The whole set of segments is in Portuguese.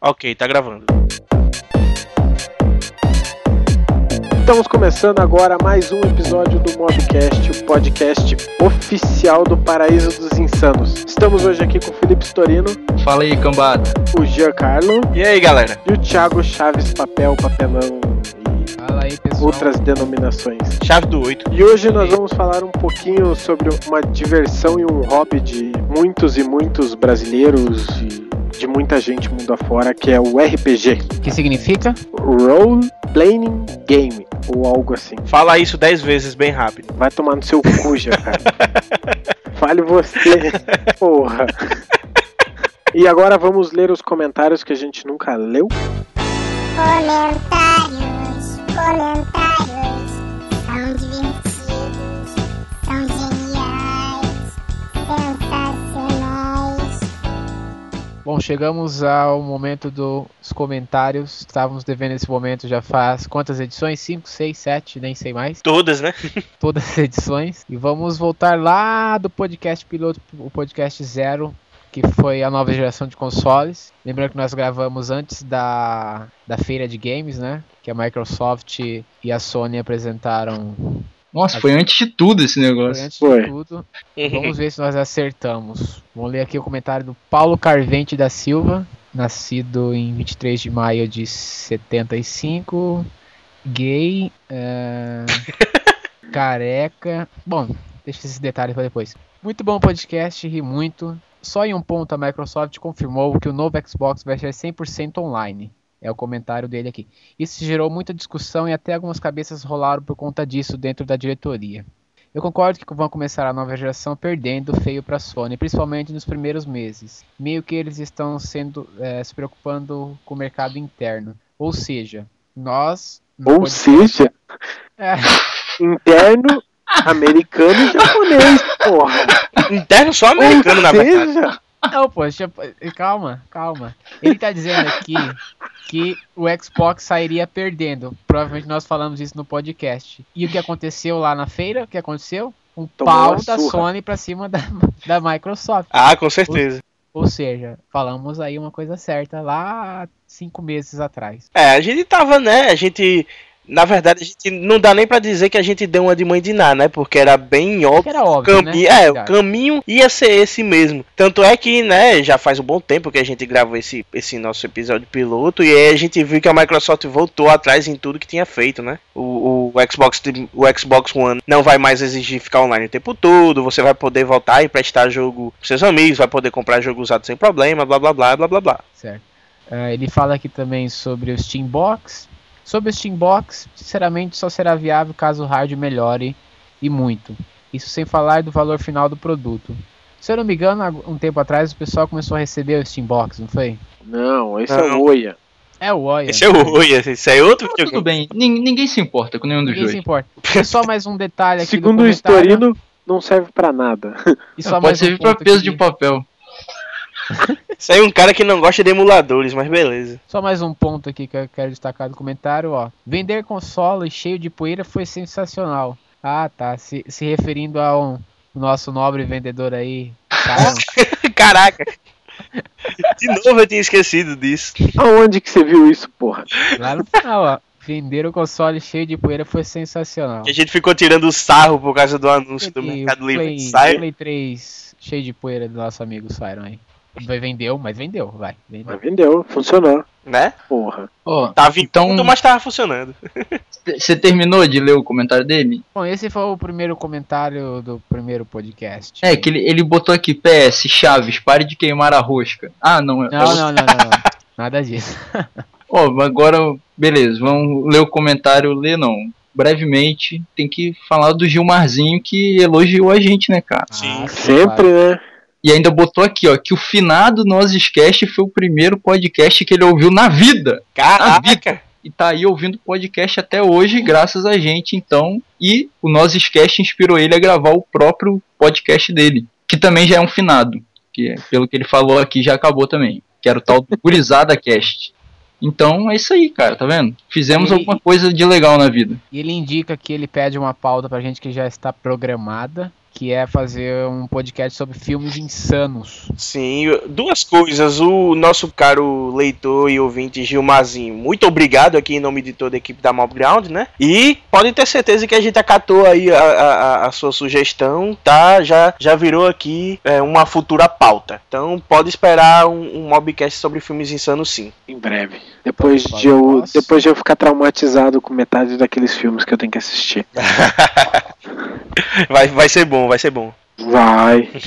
Ok, tá gravando. Estamos começando agora mais um episódio do Mobcast, o podcast oficial do Paraíso dos Insanos. Estamos hoje aqui com o Felipe Storino, Fala aí, cambada. o Giancarlo E aí, galera? e o Thiago Chaves Papel, Papelão Fala aí, e pessoal. outras denominações. Chave do 8. E hoje nós vamos falar um pouquinho sobre uma diversão e um hobby de muitos e muitos brasileiros e de muita gente mundo afora, que é o RPG, que significa? Role Playing Game, ou algo assim. Fala isso 10 vezes bem rápido. Vai tomar no seu cu, já, cara. Fale você, porra. E agora vamos ler os comentários que a gente nunca leu. Comentários, comentários Bom, chegamos ao momento dos comentários. Estávamos devendo esse momento já faz quantas edições? 5, 6, 7, nem sei mais. Todas, né? Todas as edições. E vamos voltar lá do podcast piloto, o podcast zero, que foi a nova geração de consoles. Lembrando que nós gravamos antes da, da feira de games, né? Que a Microsoft e a Sony apresentaram Nossa, foi antes de tudo esse foi negócio. antes Foi. de tudo. Vamos ver se nós acertamos. Vamos ler aqui o comentário do Paulo Carvente da Silva, nascido em 23 de maio de 75, gay, é, careca. Bom, deixa esses detalhes para depois. Muito bom podcast, ri muito. Só em um ponto a Microsoft confirmou que o novo Xbox vai ser 100% online. É o comentário dele aqui. Isso gerou muita discussão e até algumas cabeças rolaram por conta disso dentro da diretoria. Eu concordo que vão começar a nova geração perdendo feio para a Sony, principalmente nos primeiros meses. Meio que eles estão sendo eh, se preocupando com o mercado interno. Ou seja, nós. Ou seja, É, interno, americano e japonês, porra. Interno só americano, Ou na verdade. Não, pô, eu- calma, calma. Ele tá dizendo aqui que o Xbox sairia perdendo. Provavelmente nós falamos isso no podcast. E o que aconteceu lá na feira? O que aconteceu? Um Tomou pau da. Sony pra cima da, da Microsoft. Ah, com certeza. Ou seja, falamos aí uma coisa certa lá cinco meses atrás. É, a gente tava, né? A gente. Na verdade, a gente não dá nem pra dizer que a gente deu uma de mãe de nada, né? Porque era bem óbvio. era óbvio, né? É, o caminho ia ser esse mesmo. Tanto é que, né, já faz um bom tempo que a gente gravou esse, esse nosso episódio piloto e aí a gente viu que a Microsoft voltou atrás em tudo que tinha feito, né? O, o, Xbox, o Xbox One não vai mais exigir ficar online o tempo todo, você vai poder voltar e prestar jogo pros seus amigos, vai poder comprar jogo usado sem problema, blá blá blá blá blá blá. Certo. Ah, ele fala aqui também sobre o Steam Box. Sobre o Steam Box, sinceramente, só será viável caso o hardware melhore e muito. Isso sem falar do valor final do produto. Se eu não me engano, há um tempo atrás o pessoal começou a receber o Steam Box, não foi? não, esse é Não. o Oia. É o Oia. Esse é o Oi, esse é outro tudo bem, nin- ninguém se importa com nenhum dos Ninguém se dois. importa. E só mais um detalhe aqui Segundo do o comentário. Storino, não serve pra nada. E só Pode mais um servir pra ponto peso aqui. de papel. Isso aí é um cara que não gosta de emuladores, mas beleza. Só mais um ponto aqui que eu quero destacar do comentário, ó. Vender console cheio de poeira foi sensacional. Ah, tá. Se, se referindo ao nosso nobre vendedor aí. Cara, Caraca. De novo eu tinha esquecido disso. Aonde que você viu isso, porra? lá no final, ó. Vender o console cheio de poeira foi sensacional. Que a gente ficou tirando sarro por causa do anúncio do E Mercado o Livre. Play. Play 3 cheio de poeira do nosso amigo Siron aí. Vai- Vendeu, mas vendeu, vai. Vendeu. Mas vendeu, funcionou, Né? porra. Ó, Tava em Então- ponto, mas tava funcionando. você terminou de ler o comentário dele? Bom, esse foi o primeiro comentário do primeiro podcast. É, que ele, ele botou aqui, PS, Chaves, pare de queimar a rosca. Ah, não. é- Não, não, não, não, não. Nada disso. Ó, agora, beleza, vamos ler o comentário, ler não. Brevemente, tem que falar do Gilmarzinho que elogiou a gente, né, cara? Sim. Ah, Sempre, claro. né? E ainda botou aqui, ó, que o finado Nozescast foi o primeiro podcast que ele ouviu na vida. Caraca! E tá aí ouvindo podcast até hoje, graças a gente, então. E o Nozescast inspirou ele a gravar o próprio podcast dele, que também já é um finado. Que, pelo que ele falou aqui, já acabou também. Que era o tal do Gurizada Cast. Então é isso aí, cara, tá vendo? Fizemos E- alguma coisa de legal na vida. E ele indica que ele pede uma pauta pra gente que já está programada, que é fazer um podcast sobre filmes insanos. Sim, duas coisas. O nosso caro leitor e ouvinte Gilmazinho, muito obrigado aqui em nome de toda a equipe da Mob Ground, né? E podem ter certeza que a gente acatou aí a, a, a sua sugestão, tá? Já, já virou aqui é, uma futura pauta. Então pode esperar um, um Mobcast sobre filmes insanos sim. Em breve. Depois de, eu, depois de eu ficar traumatizado com metade daqueles filmes que eu tenho que assistir. Vai, vai ser bom, vai ser bom. Vai.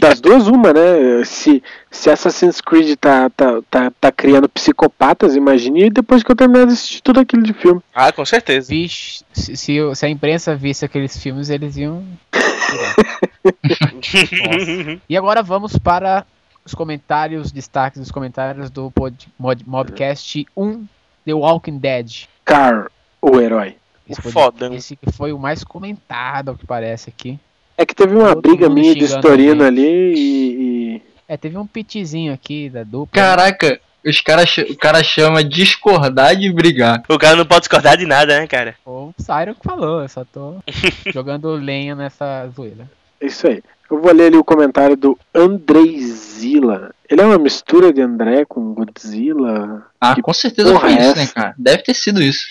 Das duas, uma, né? Se, se Assassin's Creed tá, tá, tá, tá criando psicopatas, imagine depois que eu terminar de assistir tudo aquilo de filme. Ah, com certeza. Vixe, se, se, se a imprensa visse aqueles filmes, eles iam. E agora vamos para os comentários, destaques dos comentários do pod, mod, Mobcast 1 The Walking Dead. Car, o herói. Esse, O pod- fodão. esse que foi o mais comentado, ao que parece aqui. É que teve uma Todo briga minha de xingando Storino ali e, e- É, teve um pitizinho aqui da dupla. Caraca, os cara, o cara chama discordar de brigar. O cara não pode discordar de nada, né, cara? O Siron que falou, eu só tô jogando lenha nessa zoeira. Isso aí. Eu vou ler ali o comentário do Andrezilla. Ele é uma mistura de André com Godzilla. Ah, Que com certeza foi é isso, né, cara? Deve ter sido isso.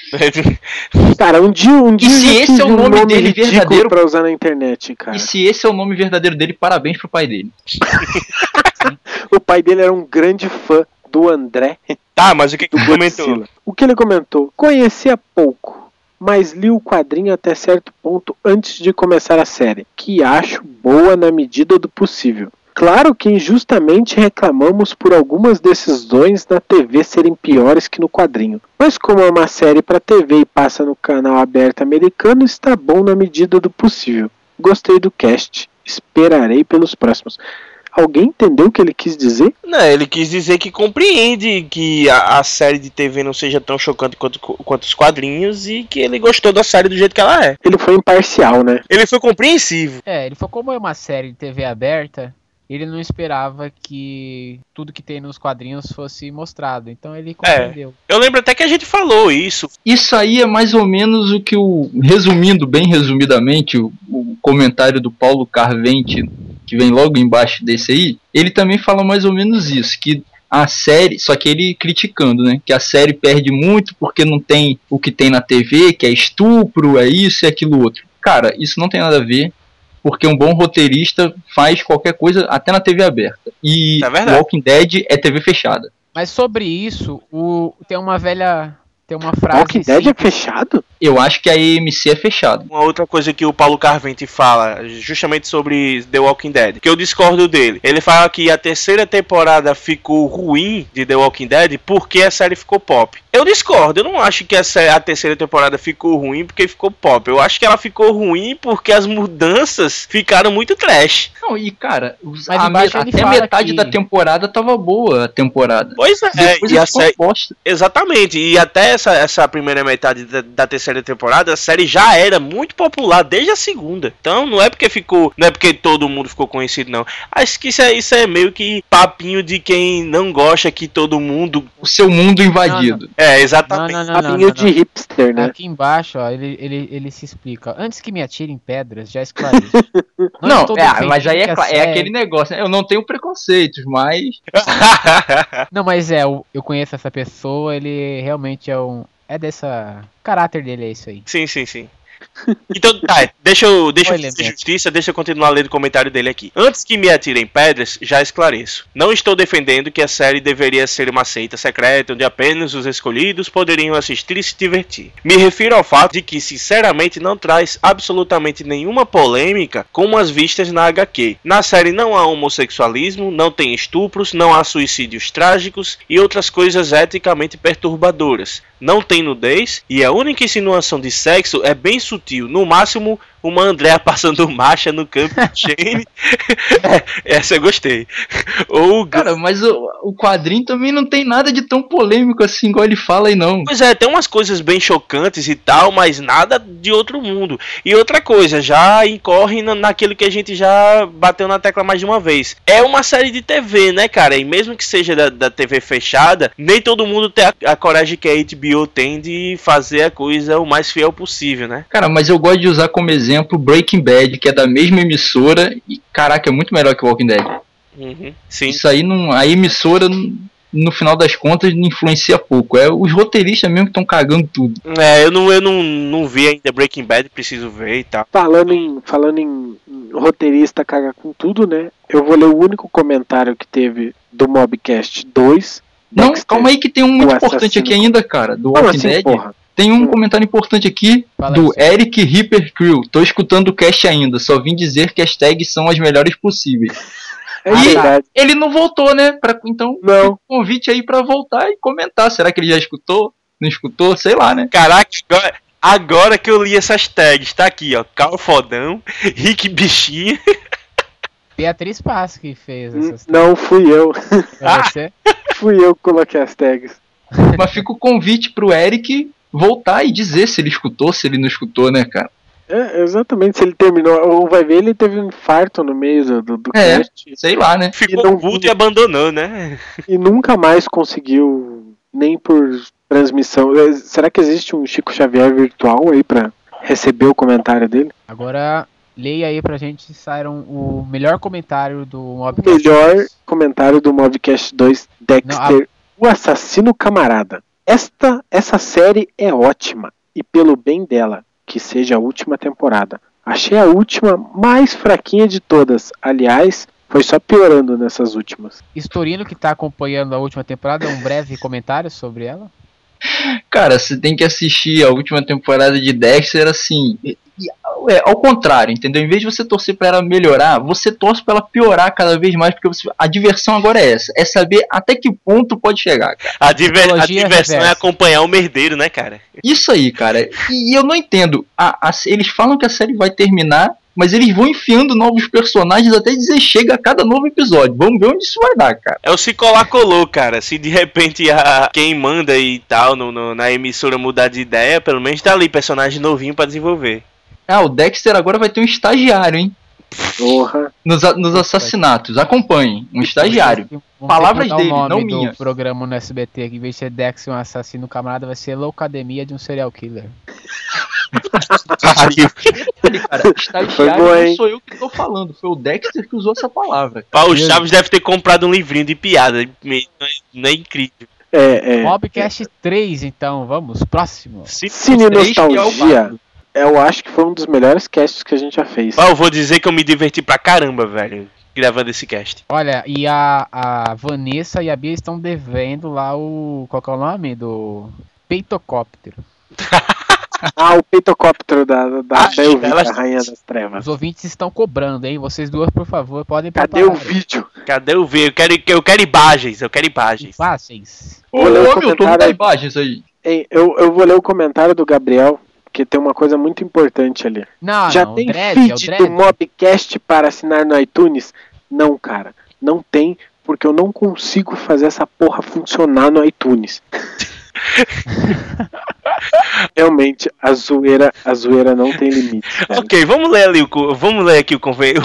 Cara, um dia, um dia se eu já esse é o um nome dele verdadeiro- pra usar na internet, cara. E se esse é o nome verdadeiro dele, parabéns pro pai dele. O pai dele era um grande fã do André Tá, mas o que que comentou? Godzilla. O que ele comentou? Conhecia pouco, mas li o quadrinho até certo ponto antes de começar a série, que acho boa na medida do possível. Claro que injustamente reclamamos por algumas decisões na TV serem piores que no quadrinho, mas como é uma série para TV e passa no canal aberto americano, está bom na medida do possível. Gostei do cast, esperarei pelos próximos. Alguém entendeu o que ele quis dizer? Não, ele quis dizer que compreende que a, a série de TV não seja tão chocante quanto, quanto os quadrinhos e que ele gostou da série do jeito que ela é. Ele foi imparcial, né? Ele foi compreensivo. É, ele falou como é uma série de TV aberta, ele não esperava que tudo que tem nos quadrinhos fosse mostrado. Então ele compreendeu. Eu lembro até que a gente falou isso. Isso aí é mais ou menos o que o. Resumindo, bem resumidamente, o, o comentário do Paulo Carvente, que vem logo embaixo desse aí, ele também fala mais ou menos isso, que a série, só que ele criticando, né? Que a série perde muito porque não tem o que tem na TV, que é estupro, é isso e aquilo outro. Cara, isso não tem nada a ver. Porque um bom roteirista faz qualquer coisa até na TV aberta. E É. Walking Dead é TV fechada. Mas sobre isso, o, tem uma velha. Tem uma frase. Walking Dead é fechado? Eu acho que a EMC é fechada. Uma outra coisa que o Paulo Carvente fala, justamente sobre The Walking Dead, que eu discordo dele. Ele fala que a terceira temporada ficou ruim de The Walking Dead porque a série ficou pop. Eu discordo, eu não acho que a, terceira temporada ficou ruim porque ficou pop. Eu acho que ela ficou ruim porque as mudanças ficaram muito trash. Não, e cara, os- a até metade que- da temporada tava boa a temporada. Pois é, Depois e a série. Exatamente, e até essa, essa primeira metade da, da terceira temporada, a série já era muito popular desde a segunda. Então não é porque ficou, não é porque todo mundo ficou conhecido, não. Acho que isso é, isso é meio que papinho de quem não gosta que todo mundo. O seu mundo invadido. É, Não, exatamente. não, não, não, Papinho não, de não. hipster, né? Aqui embaixo, ó, ele, ele, ele se explica. Antes que me atirem pedras, já esclareço. Não, é, defendendo mas aí é, cla- é série- aquele negócio, né? Eu não tenho preconceitos, mas. Não, mas é, eu, eu conheço essa pessoa, ele realmente é um. É dessa. O caráter dele é isso aí. sim, sim, sim. Então, tá, deixa eu, deixa eu fazer justiça, deixa eu continuar lendo o comentário dele aqui. Antes que me atirem pedras, já esclareço. Não estou defendendo que a série deveria ser uma seita secreta onde apenas os escolhidos poderiam assistir e se divertir. Me refiro ao fato de que, sinceramente, não traz absolutamente nenhuma polêmica como as vistas na HQ. Na série não há homossexualismo, não tem estupros, não há suicídios trágicos e outras coisas eticamente perturbadoras. Não tem nudez e a única insinuação de sexo é bem sutil. No máximo, uma Andrea passando marcha no campo de Shane. É, essa eu gostei. Ou o Cara, mas o, o quadrinho também não tem nada de tão polêmico assim, igual ele fala aí, não. Pois é, tem umas coisas bem chocantes e tal, mas nada de outro mundo. E outra coisa, já incorre na- naquilo que a gente já bateu na tecla mais de uma vez. É uma série de TV, né, cara? E mesmo que seja da, da TV fechada, nem todo mundo tem a, a coragem que a HBO tem de fazer a coisa o mais fiel possível, né? Cara, mas eu gosto de usar como exemplo exemplo, Breaking Bad, que é da mesma emissora, e caraca, é muito melhor que Walking Dead. Uhum. Sim. Isso aí, não, a emissora, no final das contas, não influencia pouco. É os roteiristas mesmo que estão cagando tudo. É, eu não, eu não, não vi ainda Breaking Bad, preciso ver e tal. Falando em, falando em, roteirista caga com tudo, né? Eu vou ler o único comentário que teve do Mobcast 2. Não, Dexter. calma aí que tem um muito importante assassino. aqui ainda, cara, do Walking assim, Dead. porra? Tem um Hum. comentário importante aqui Fala do aí, Eric Ripper Crew. Tô escutando o cast ainda, só vim dizer que as tags são as melhores possíveis. É Ah, tá. verdade. Ele não voltou, né? Pra, então, Não. fica o convite aí pra voltar e comentar. Será que ele já escutou? Não escutou? Sei lá, né? Caraca, agora, agora que eu li essas tags, tá aqui, ó. Carl Fodão, Rick Bichinho. Beatriz Paz que fez essas Não fui eu. Você? Fui eu que coloquei as tags. Mas fica o convite pro Eric voltar e dizer se ele escutou, se ele não escutou, né, cara? É, exatamente, se ele terminou. Ou vai ver, ele teve um infarto no meio do, do, É. cast Sei lá, né? Ficou não- puto e abandonou, né? e nunca mais conseguiu, nem por transmissão. É, Será que existe um Chico Xavier virtual aí pra receber o comentário dele? Agora, leia aí pra gente, Siron, o melhor comentário do O Mobcast. melhor comentário do Mobcast 2, Dexter, Não, o assassino camarada. Esta, essa série é ótima e pelo bem dela, que seja a última temporada. Achei a última mais fraquinha de todas. Aliás, foi só piorando nessas últimas. Istorino, que tá acompanhando a última temporada, um breve comentário sobre ela. Cara, você tem que assistir a última temporada de Dexter assim. E- e- é, ao contrário, entendeu? Em vez de você torcer pra ela melhorar, você torce pra ela piorar cada vez mais, porque você- a diversão agora é essa: é saber até que ponto pode chegar, cara. A, diver- a diversão é reversa. acompanhar o merdeiro, né, cara? Isso aí, cara. E eu não entendo. A- a- eles falam que a série vai terminar, mas eles vão enfiando novos personagens até dizer chega a cada novo episódio. Vamos ver onde isso vai dar, cara. É o se colar colou, cara. Se de repente a quem manda e tal no, no- na emissora mudar de ideia, pelo menos tá ali personagem novinho pra desenvolver. Ah, o Dexter agora vai ter um estagiário, hein? Porra. Nos, nos assassinatos. Acompanhe. Um estagiário. Vamos ter que Palavras dele, o nome não do minhas. programa no SBT, que em vez de ser Dex um assassino camarada, vai ser Loucademia de um serial killer. Cara, Foi estagiário bom, não sou eu que tô falando, foi o Dexter que usou essa palavra. Paulo Chaves deve ter comprado um livrinho de piada. Não é incrível. É, é. Mobcast 3, então, vamos, próximo. Cine é o Nostalgia. Eu acho que foi um dos melhores casts que a gente já fez. Eu vou dizer que eu me diverti pra caramba, velho, gravando esse cast. Olha, e a, a Vanessa e a Bia estão devendo lá o. Qual que é o nome? Do. Peitocóptero. Ah, o peitocóptero da, da Ah, Belvita, elas- Rainha das Trevas. Os ouvintes estão cobrando, hein? Vocês duas, por favor, podem Cadê o preparar. vídeo? Cadê o ver? Eu quero, eu quero imagens, eu quero imagens. Fáceis. Ô, o ô Milton, comentário dá imagens aí. Eu, eu vou ler o comentário do Gabriel, que tem uma coisa muito importante ali. Não, Já não, tem é o feed Dredd. do Mobcast para assinar no iTunes? Não, cara. Não tem, porque eu não consigo fazer essa porra funcionar no iTunes. Realmente, a zoeira, a zoeira não tem limite. velho. Ok, vamos ler ali, o, vamos ler aqui o,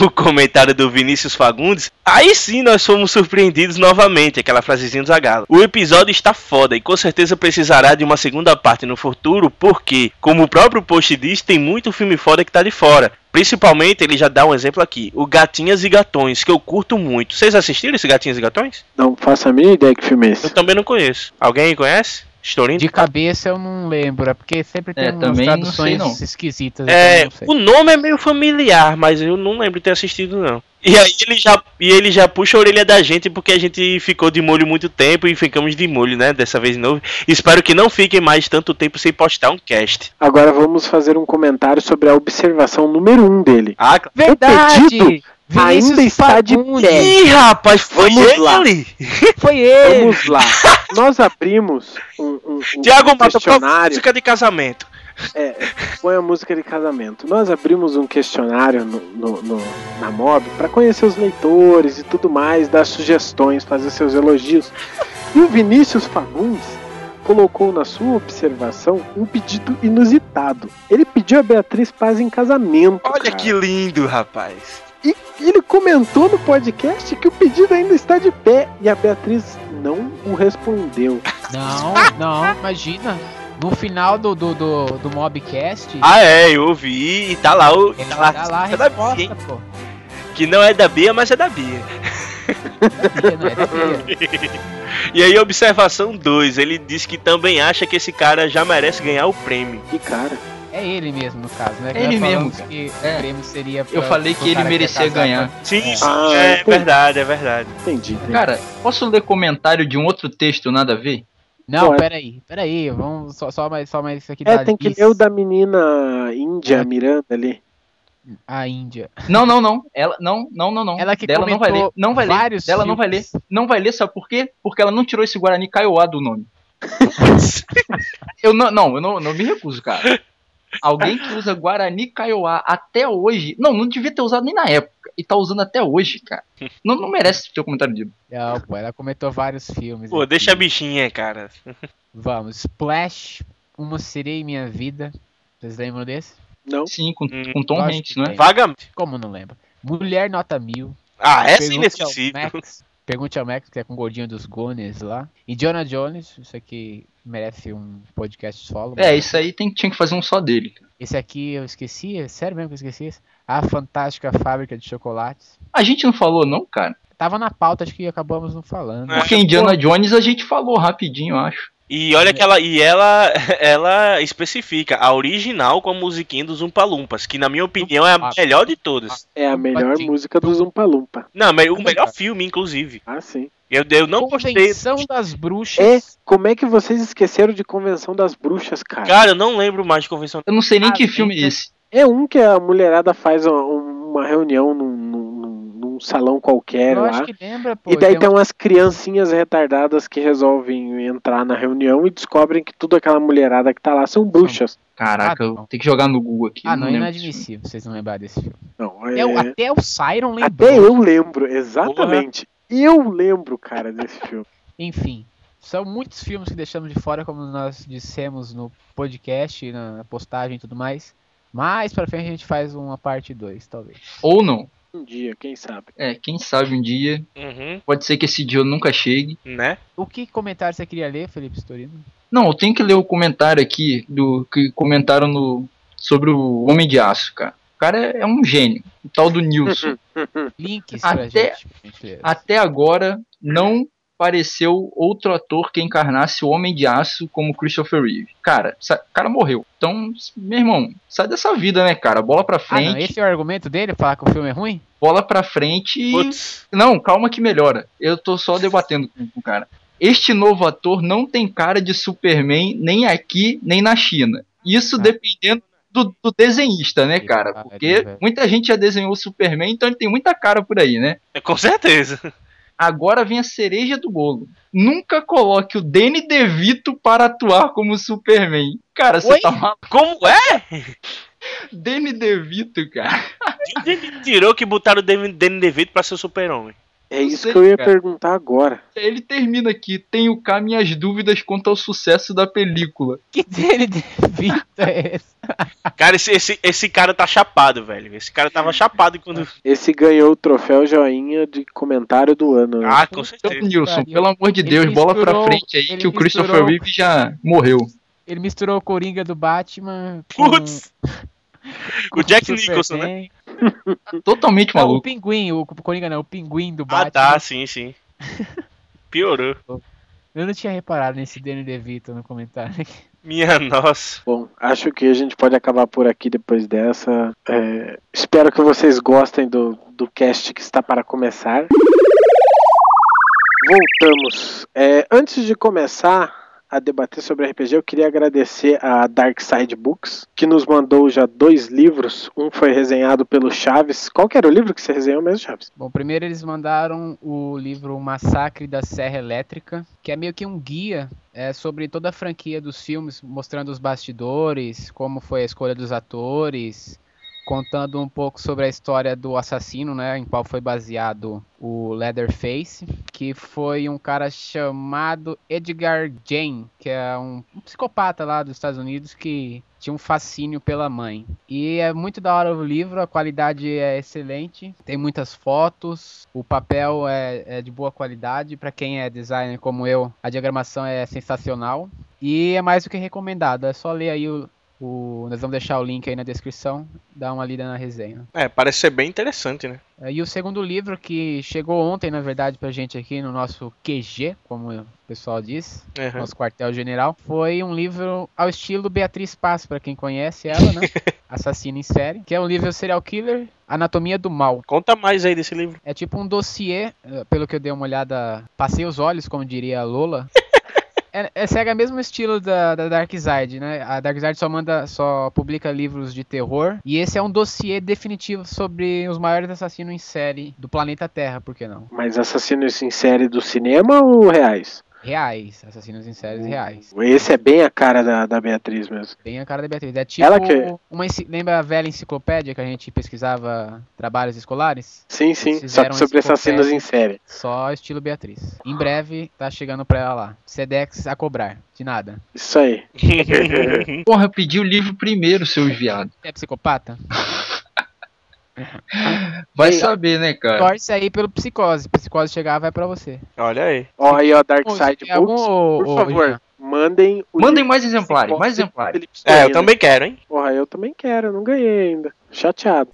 o comentário do Vinícius Fagundes. Aí sim nós fomos surpreendidos novamente, aquela frasezinha do Zagalo. O episódio está foda e com certeza precisará de uma segunda parte no futuro, porque, como o próprio post diz, tem muito filme foda que tá de fora. Principalmente, ele já dá um exemplo aqui, o Gatinhas e Gatões, que eu curto muito. Vocês assistiram esse Gatinhas e Gatões? Não faço a mínima ideia que filme é Eu esse. também não conheço. Alguém conhece? Estorino? De cabeça eu não lembro, é porque sempre tem É, umas também não traduções sei, não. esquisitas. É, então o nome é meio familiar, mas eu não lembro de ter assistido não. E aí ele já, e ele já puxa a orelha da gente porque a gente ficou de molho muito tempo e ficamos de molho, né? Dessa vez de novo. Espero que não fiquem mais tanto tempo sem postar um cast. Agora vamos fazer um comentário sobre a observação número 1 um dele. Ah, claro. Verdade! pedido Vinícius ainda está de Fagundes. pé. Ih, rapaz, foi Vamos ele lá. Foi ele! Vamos lá. Nós abrimos um, um, um Tiago Mata, questionário. música de casamento? É, põe a música de casamento. Nós abrimos um questionário no, no- no- na Mob para conhecer os leitores e tudo mais, dar sugestões, fazer seus elogios. E o Vinícius Fagundes colocou na sua observação um pedido inusitado. Ele pediu a Beatriz Paz em casamento. Olha cara. que lindo, rapaz. E ele comentou no podcast que o pedido ainda está de pé e a Beatriz não o respondeu. Não, não, imagina. No final do, do, do, do Mobcast, Ah, é, eu ouvi e tá lá o. ele Tá lá, dá lá a Bia, resposta, hein? pô. Que não é da Bia, mas é da Bia. Da Bia, não é da Bia. E aí, observação 2, ele diz que também acha que esse cara já merece ganhar o prêmio. Que cara. É ele mesmo, no caso, né? Que É ele mesmo, que É. o prêmio seria Eu falei que ele cara merecia é casado ganhar. com- Sim, É. sim, Ah, é entendi. verdade, é verdade. Entendi. entendi. Cara, posso ler comentário de um outro texto nada a ver? Não, Pode. peraí, peraí, vamos só, só mais, só mais isso aqui é, da tem que ler o da menina índia, É. Miranda ali. a Índia. Não, não, não. Ela não, não, não, não. Ela que Dela não vai ler. Não vai ler. vários Dela não vai ler. filmes. Não vai ler, sabe por quê? Porque ela não tirou esse Guarani Kaiowá do nome. Eu não, não, eu não, não me recuso, cara. Alguém que usa Guarani Kaiowá até hoje. Não, não devia ter usado nem na época. E tá usando até hoje, cara. Não, não merece ter o comentário dele. Não, pô, ela comentou vários filmes. Pô, aqui. deixa a bichinha, cara. Vamos, Splash, Uma Sereia em Minha Vida. Vocês lembram desse? Não? Sim, com, Hum, com Tom lógico Hanks, não é? Vagamente. Como não lembro? Mulher Nota Mil. Ah, essa é inesquecível. Max. Pergunte ao Max, que é com o gordinho dos Goonies lá. Indiana Jones, isso aqui merece um podcast solo. É, isso aí tem, tinha que fazer um só dele. Esse aqui eu esqueci, é sério mesmo que eu esqueci esse? A Fantástica Fábrica de Chocolates. A gente não falou, não, cara. Tava na pauta, acho que acabamos não falando. É. Porque Indiana Jones a gente falou rapidinho, eu acho. E olha que ela, e ela, ela especifica a original com a musiquinha dos Umpa Lumpas, que na minha opinião é a melhor de todas. É a melhor Patinho. música do Zumpa Lumpa. Não, mas o melhor filme, inclusive. Ah, sim. Eu, eu não gostei. Convenção das É, Bruxas. como é que vocês esqueceram de Convenção das Bruxas, cara? Cara, eu não lembro mais de convenção. Eu não sei nem Ah, que filme é esse. É um que a mulherada faz uma, uma reunião num salão qualquer eu lá. acho que lembra, pô. E daí tem um- umas criancinhas retardadas que resolvem entrar na reunião e descobrem que tudo aquela mulherada que tá lá são bruxas. Caraca, Ah, eu não. tenho que jogar no Google aqui. Ah, não, é lembro desse inadmissível vocês não lembrarem desse filme. Não, Até, é... o, até o Siron lembrou. Até eu lembro, exatamente. Eu lembro, cara, desse filme. Enfim, são muitos filmes que deixamos de fora, como nós dissemos no podcast, na postagem e tudo mais. Mais pra frente a gente faz uma parte 2, talvez. Ou não. Um dia, quem sabe. É, quem sabe um dia. Uhum, Pode ser que esse dia eu nunca chegue. né? O que comentário você queria ler, Felipe Storino? Não, eu tenho que ler o comentário aqui do que comentaram no sobre o Homem de Aço, cara. O cara é, é um gênio. O tal do Nilson. Links pra Até- gente. Até agora não apareceu outro ator que encarnasse o Homem de Aço como Christopher Reeve. Cara, o cara morreu. Então, meu irmão, sai dessa vida, né, cara? Bola pra Ah, frente, não, esse é o argumento dele, falar que o filme é ruim? bola pra frente e Putz. Não, calma que melhora. Eu tô só debatendo com o cara. Este novo ator não tem cara de Superman nem aqui, nem na China. Isso Ah. dependendo do, do desenhista, né, cara? Porque muita gente já desenhou o Superman, então ele tem muita cara por aí, né? É, com certeza. Agora vem a cereja do bolo. Nunca coloque o Danny DeVito para atuar como Superman. Cara, você Oi? tá maluco? Como é? Danny DeVito, cara. Ele tirou que botaram o Danny DeVito pra ser o super-homem? É isso sei, que eu ia cara. perguntar agora. Ele termina aqui. Tenho cá minhas dúvidas quanto ao sucesso da película. Que dele de vida é esse? Cara, esse, esse, esse cara tá chapado, velho. Esse cara tava chapado quando. Esse ganhou o troféu joinha de comentário do ano. né? Ah, com Então, certeza. Nilson, pariu. pelo amor de Ele Deus, bola pra misturou- frente aí ele que o Christopher misturou- Reeve já morreu. Ele misturou o Coringa do Batman com, Putz! com O Jack. Nicholson, né? Totalmente Não, o maluco. pinguim, o Coringa não, o pinguim do Ah, Batman. tá, sim, sim. Piorou. Eu não tinha reparado nesse Danny DeVito no comentário. Minha nossa. Bom, acho que a gente pode acabar por aqui depois dessa. É, espero que vocês gostem do, do cast que está para começar. Voltamos. É, antes de começar a debater sobre RPG, eu queria agradecer a Dark Side Books, que nos mandou já dois livros. Um foi resenhado pelo Chaves. Qual que era o livro que você resenhou mesmo, Chaves? Bom, primeiro eles mandaram o livro Massacre da Serra Elétrica, que é meio que um guia é, sobre toda a franquia dos filmes, mostrando os bastidores, como foi a escolha dos atores, contando um pouco sobre a história do assassino, né, em qual foi baseado o Leatherface, que foi um cara chamado Edgar Jane, que é um, um psicopata lá dos Estados Unidos que tinha um fascínio pela mãe. E é muito da hora o livro, a qualidade é excelente, tem muitas fotos, o papel é, é de boa qualidade, para quem é designer como eu, a diagramação é sensacional. E é mais do que recomendado. É só ler aí o, o- Nós vamos deixar o link aí na descrição. Dá uma lida na resenha. É, parece ser bem interessante, né? É, E o segundo livro que chegou ontem, na verdade, pra gente aqui no nosso QG, como o pessoal diz, Uhum. nosso quartel-general, foi um livro ao estilo Beatriz Passo, pra quem conhece ela, né? Assassina em série, que é um livro serial killer, Anatomia do Mal. Conta mais aí desse livro. É tipo um dossiê, eh, pelo que eu dei uma olhada, passei os olhos, como diria a Lola. É, é, segue o mesmo estilo da, da Dark Side, né? A Dark Side só manda, só publica livros de terror. E esse é um dossiê definitivo sobre os maiores assassinos em série do planeta Terra, por que não? Mas assassinos em série do cinema ou reais? Reais, assassinos em séries reais. Esse é bem a cara da, da Beatriz mesmo. Bem a cara da Beatriz. É tipo Ela que- uma lembra a velha enciclopédia que a gente pesquisava trabalhos escolares? Sim, sim. Só sobre assassinos em série. Só estilo Beatriz. Em breve tá chegando pra ela lá. Sedex a cobrar. De nada. Isso aí. Porra, eu pedi o livro primeiro, seus viados. É psicopata? Vai saber, né, cara? Torce aí pelo psicose. Psicose chegar, vai pra você. Olha aí. Ó, aí, ó, Dark Ô, Side algum, Books. ô, Por ô, favor, Jean? mandem o Mandem mais exemplares, mais exemplares. É, eu também quero, hein? Porra, eu também quero, eu não ganhei ainda. Chateado.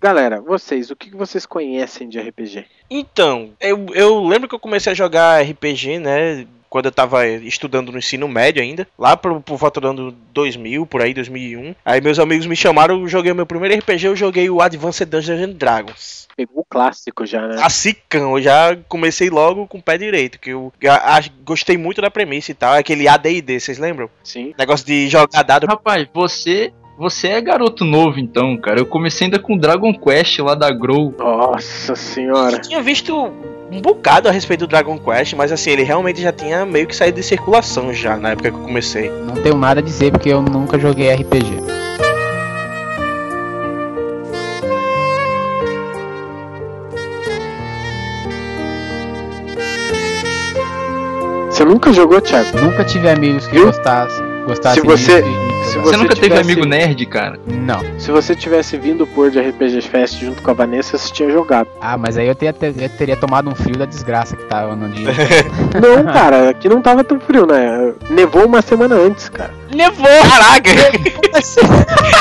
Galera, vocês, o que que vocês conhecem de RPG? Então, eu, eu lembro que eu comecei a jogar RPG, né? Quando eu tava estudando no ensino médio ainda, lá por, por volta do ano 2000, por aí, 2001. Aí meus amigos me chamaram, eu joguei o meu primeiro RPG, eu joguei o Advanced Dungeons and Dragons. Pegou o clássico já, né? Classicão, eu já comecei logo com o pé direito, que eu a- a- gostei muito da premissa e tal, aquele AD&D, vocês lembram? Sim. Negócio de jogar dado Rapaz, você. Você é garoto novo, então, cara. Eu comecei ainda com Dragon Quest lá da Grow. Nossa senhora. Eu tinha visto um bocado a respeito do Dragon Quest, mas assim, ele realmente já tinha meio que saído de circulação já na época que eu comecei. Não tenho nada a dizer porque eu nunca joguei RPG. Você nunca jogou, Thiago? Nunca tive amigos que gostassem, gostassem Se você- Você, Você nunca teve tivesse- amigo nerd, cara? Não. Se você tivesse vindo pôr de RPG Fest junto com a Vanessa, você tinha jogado. Ah, mas aí eu teria, eu teria tomado um frio da desgraça que tava no dia. Não, cara, aqui não tava tão frio, né? Nevou uma semana antes, cara. Levou! Caraca!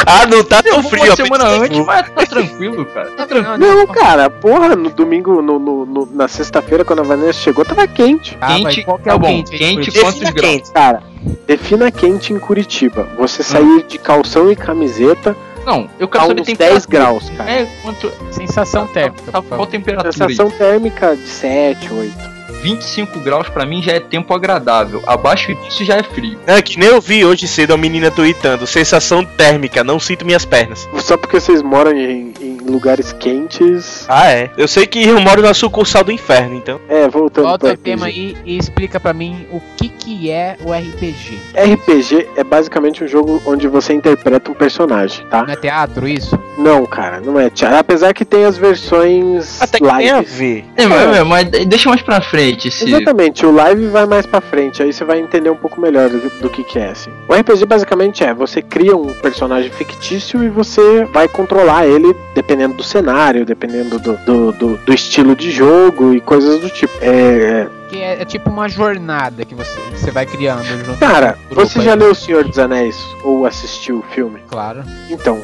ah, não tá tão frio. uma semana antes, mas tá tranquilo, cara. Tá tranquilo. Não, cara, porra, no domingo, no, no- no- na sexta-feira, quando a Vanessa chegou, tava quente. Ah, mas Quente, qual que é tá o bom, quente? quente quantos Defina graus? quente. Cara, defina quente em Curitiba. Você sair de calção e camiseta Não, eu quero saber uns temperatura. 10 graus, cara. É, quanto. Sensação térmica, Tá, por qual temperatura? aí? Sensação térmica de 7, 8. 25 graus pra mim já é tempo agradável. Abaixo disso já é frio. É que nem eu vi hoje cedo a menina tweetando. Sensação térmica, não sinto minhas pernas. Só porque vocês moram em, em lugares quentes. Ah, é. Eu sei que eu moro na sucursal do inferno, então. É, voltando Volta pro ao tema aí e explica pra mim o que que é o RPG. RPG é basicamente um jogo onde você interpreta um personagem, tá? Não é teatro isso? Não, cara, não é teatro. Apesar que tem as versões Até que tem a live. ver. É, mas, mas deixa mais pra frente esse. Exatamente, o live vai mais pra frente, aí você vai entender um pouco melhor do, do que, que é assim. O RPG basicamente é, você cria um personagem fictício e você vai controlar ele dependendo do cenário, dependendo do, do, do- do estilo de jogo e coisas do tipo. É, Que é, é tipo uma jornada que você, que você vai criando cara, você aí. já leu O Senhor dos Anéis ou assistiu o filme? Claro. Então,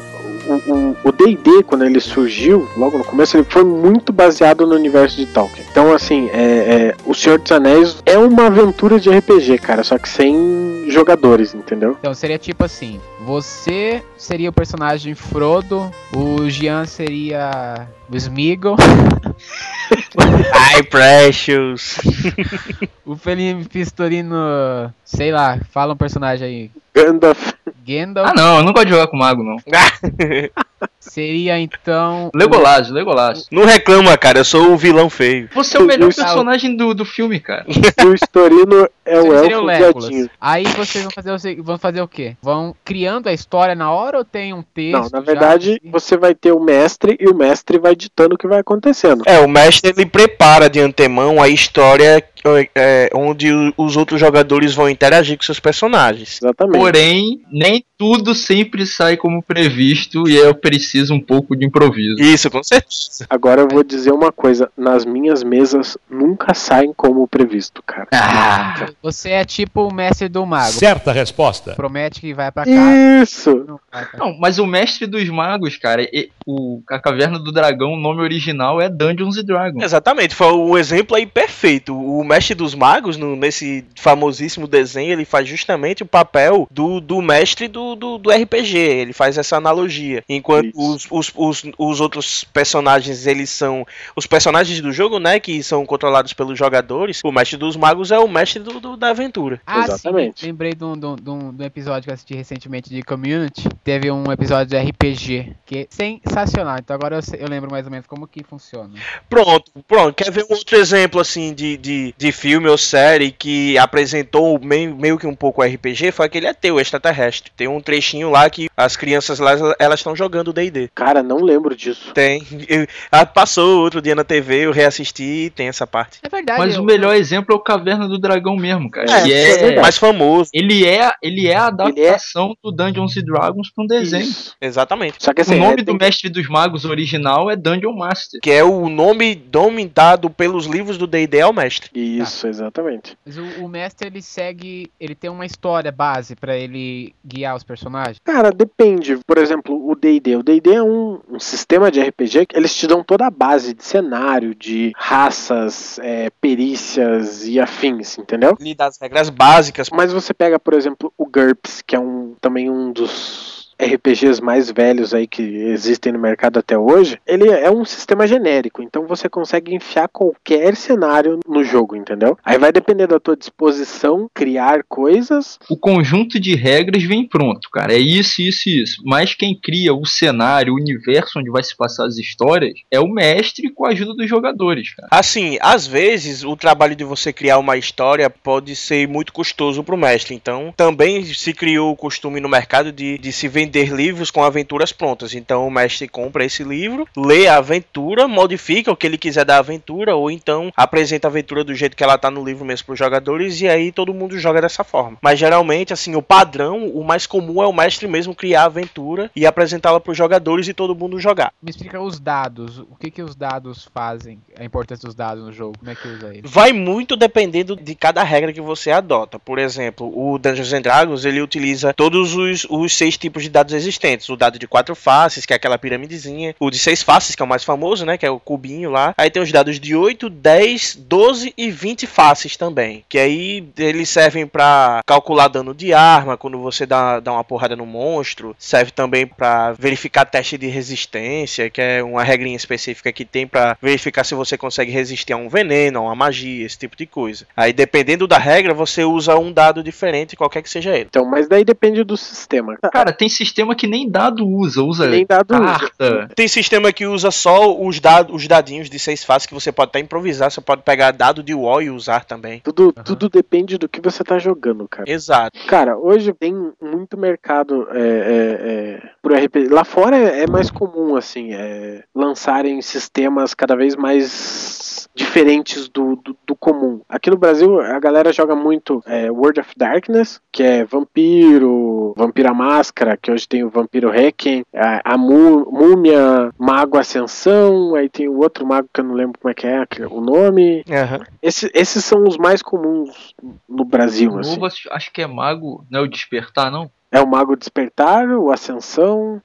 o D&D, quando ele surgiu, logo no começo, ele foi muito baseado no universo de Tolkien. Então, assim, é, é, O Senhor dos Anéis é uma aventura de RPG, cara, só que sem jogadores, entendeu? Então seria tipo assim: você seria o personagem Frodo, o Jean seria o Smeagol, Ai, Precious. o Felipe Pistorino, sei lá, fala um personagem aí. Gandalf, Gandalf Ah, não, eu não gosto de jogar com mago, não. seria então. Legolas, Legolas. Não reclama, cara. Eu sou o vilão feio. Você é o melhor personagem do, do filme, cara. o Storino é o o elfo viadinho. Aí vocês vão fazer, o, vão fazer o quê? Vão criando a história na hora ou tem um texto? Não, na verdade, que- você vai ter o mestre e o mestre vai ditando o que vai acontecendo. É, o mestre ele prepara de antemão a história é, onde o- os outros jogadores vão interagir com seus personagens. Exatamente. Porém, nem tudo sempre sai como previsto e é preciso um pouco de improviso. Isso, com certeza. Agora eu vou dizer uma coisa: nas minhas mesas nunca saem como previsto, cara. Ah, Você é tipo o mestre do mago. Certa resposta. Promete que vai pra cá. Isso! Não vai pra cá. não, mas o mestre dos magos, cara, e- o, a Caverna do Dragão, o nome original é Dungeons and Dragons. Exatamente, foi um exemplo aí perfeito. O mestre dos magos, no- nesse famosíssimo desenho, ele faz justamente o papel do, do mestre do, do, do RPG. Ele faz essa analogia. Enquanto os, os, os, os outros personagens, eles são. Os personagens do jogo, né? Que são controlados pelos jogadores. O mestre dos magos é o mestre do, do- da aventura. Ah, Exatamente. sim. Lembrei de um, de um- de um- episódio que eu assisti recentemente de Community. Teve um episódio de RPG que é sensacional. Então agora eu, eu lembro mais ou menos como que funciona. Pronto, pronto. Quer ver um outro exemplo assim de, de, de filme ou série que apresentou meio, meio que um pouco o RPG? Foi aquele ateu extraterrestre. Tem um trechinho lá que as crianças lá elas estão jogando D&D. Cara, não lembro disso. Tem. Eu- ah, passou outro dia na TV, eu reassisti e tem essa parte. É verdade. Mas eu- o melhor exemplo é o Caverna do Dragão mesmo, cara. É, é é. Mais famoso. ele é, ele é a Ele é- adaptação do Dungeons and Dragons para um desenho. Isso. Exatamente. Só que assim, o nome é, do tem- Mestre dos Magos original é Dungeon Master. Que é o nome dado pelos livros do D&D ao mestre. Isso, exatamente. Mas o, o mestre ele segue. Ele tem uma história base pra ele guiar os personagens. Cara, depende. Por exemplo, o D&D. O D&D é um, um sistema de RPG que eles te dão toda a base de cenário, de raças, é, perícias e afins, entendeu? Lhe dá as regras básicas. Mas você pega, por exemplo, o GURPS, que é um também um dos RPGs mais velhos aí que existem no mercado até hoje, ele é um sistema genérico, então você consegue enfiar qualquer cenário no jogo, entendeu? Aí vai depender da tua disposição criar coisas. O conjunto de regras vem pronto, cara. É isso, isso e isso. Mas quem cria o cenário, o universo onde vai se passar as histórias, é o mestre com a ajuda dos jogadores, cara. Assim, às vezes o trabalho de você criar uma história pode ser muito custoso pro mestre. Então, também se criou o costume no mercado de, de se vender livros com aventuras prontas. Então, o mestre compra esse livro, lê a aventura, modifica o que ele quiser da aventura, ou então apresenta a aventura do jeito que ela tá no livro mesmo pros jogadores, e aí todo mundo joga dessa forma. Mas geralmente, assim, o padrão, o mais comum é o mestre mesmo criar a aventura e apresentá-la pros jogadores e todo mundo jogar. Me explica os dados. O que que os dados fazem? A importância dos dados no jogo. Como é que usa eles? Vai muito dependendo de cada regra que você adota. Por exemplo, o Dungeons and Dragons ele utiliza todos os, os seis tipos de dados existentes. O dado de quatro faces, que é aquela piramidezinha. O de seis faces, que é o mais famoso, né? Que é o cubinho lá. Aí tem os dados de 8, 10, 12 e 20 faces também. Que aí eles servem pra calcular dano de arma quando você dá, dá uma porrada no monstro. Serve também pra verificar teste de resistência, que é uma regrinha específica que tem pra verificar se você consegue resistir a um veneno, a uma magia, esse tipo de coisa. Aí dependendo da regra, você usa um dado diferente, qualquer que seja ele. Então, mas daí depende do sistema. Cara, tem sistema que nem dado usa, usa Nem dado usa. carta. Tem sistema que usa só os, dados, os dadinhos de seis faces que você pode até improvisar, você pode pegar dado de UOL e usar também. Tudo, tudo depende do que você tá jogando, cara. Exato. Cara, hoje tem muito mercado é, é, é, pro RPG. Lá fora é, é mais comum, assim, é, lançarem sistemas cada vez mais diferentes do, do, do comum. Aqui no Brasil, a galera joga muito é, World of Darkness, que é Vampiro, Vampira Máscara, que hoje tem o Vampiro Requiem, a, a Mú- Múmia, Mago Ascensão, aí tem o outro mago que eu não lembro como é que é que o nome. Aham. Esse- esses são os mais comuns no Brasil, O assim. acho que é Mago, não é o Despertar, não? É o Mago Despertar, o Ascensão.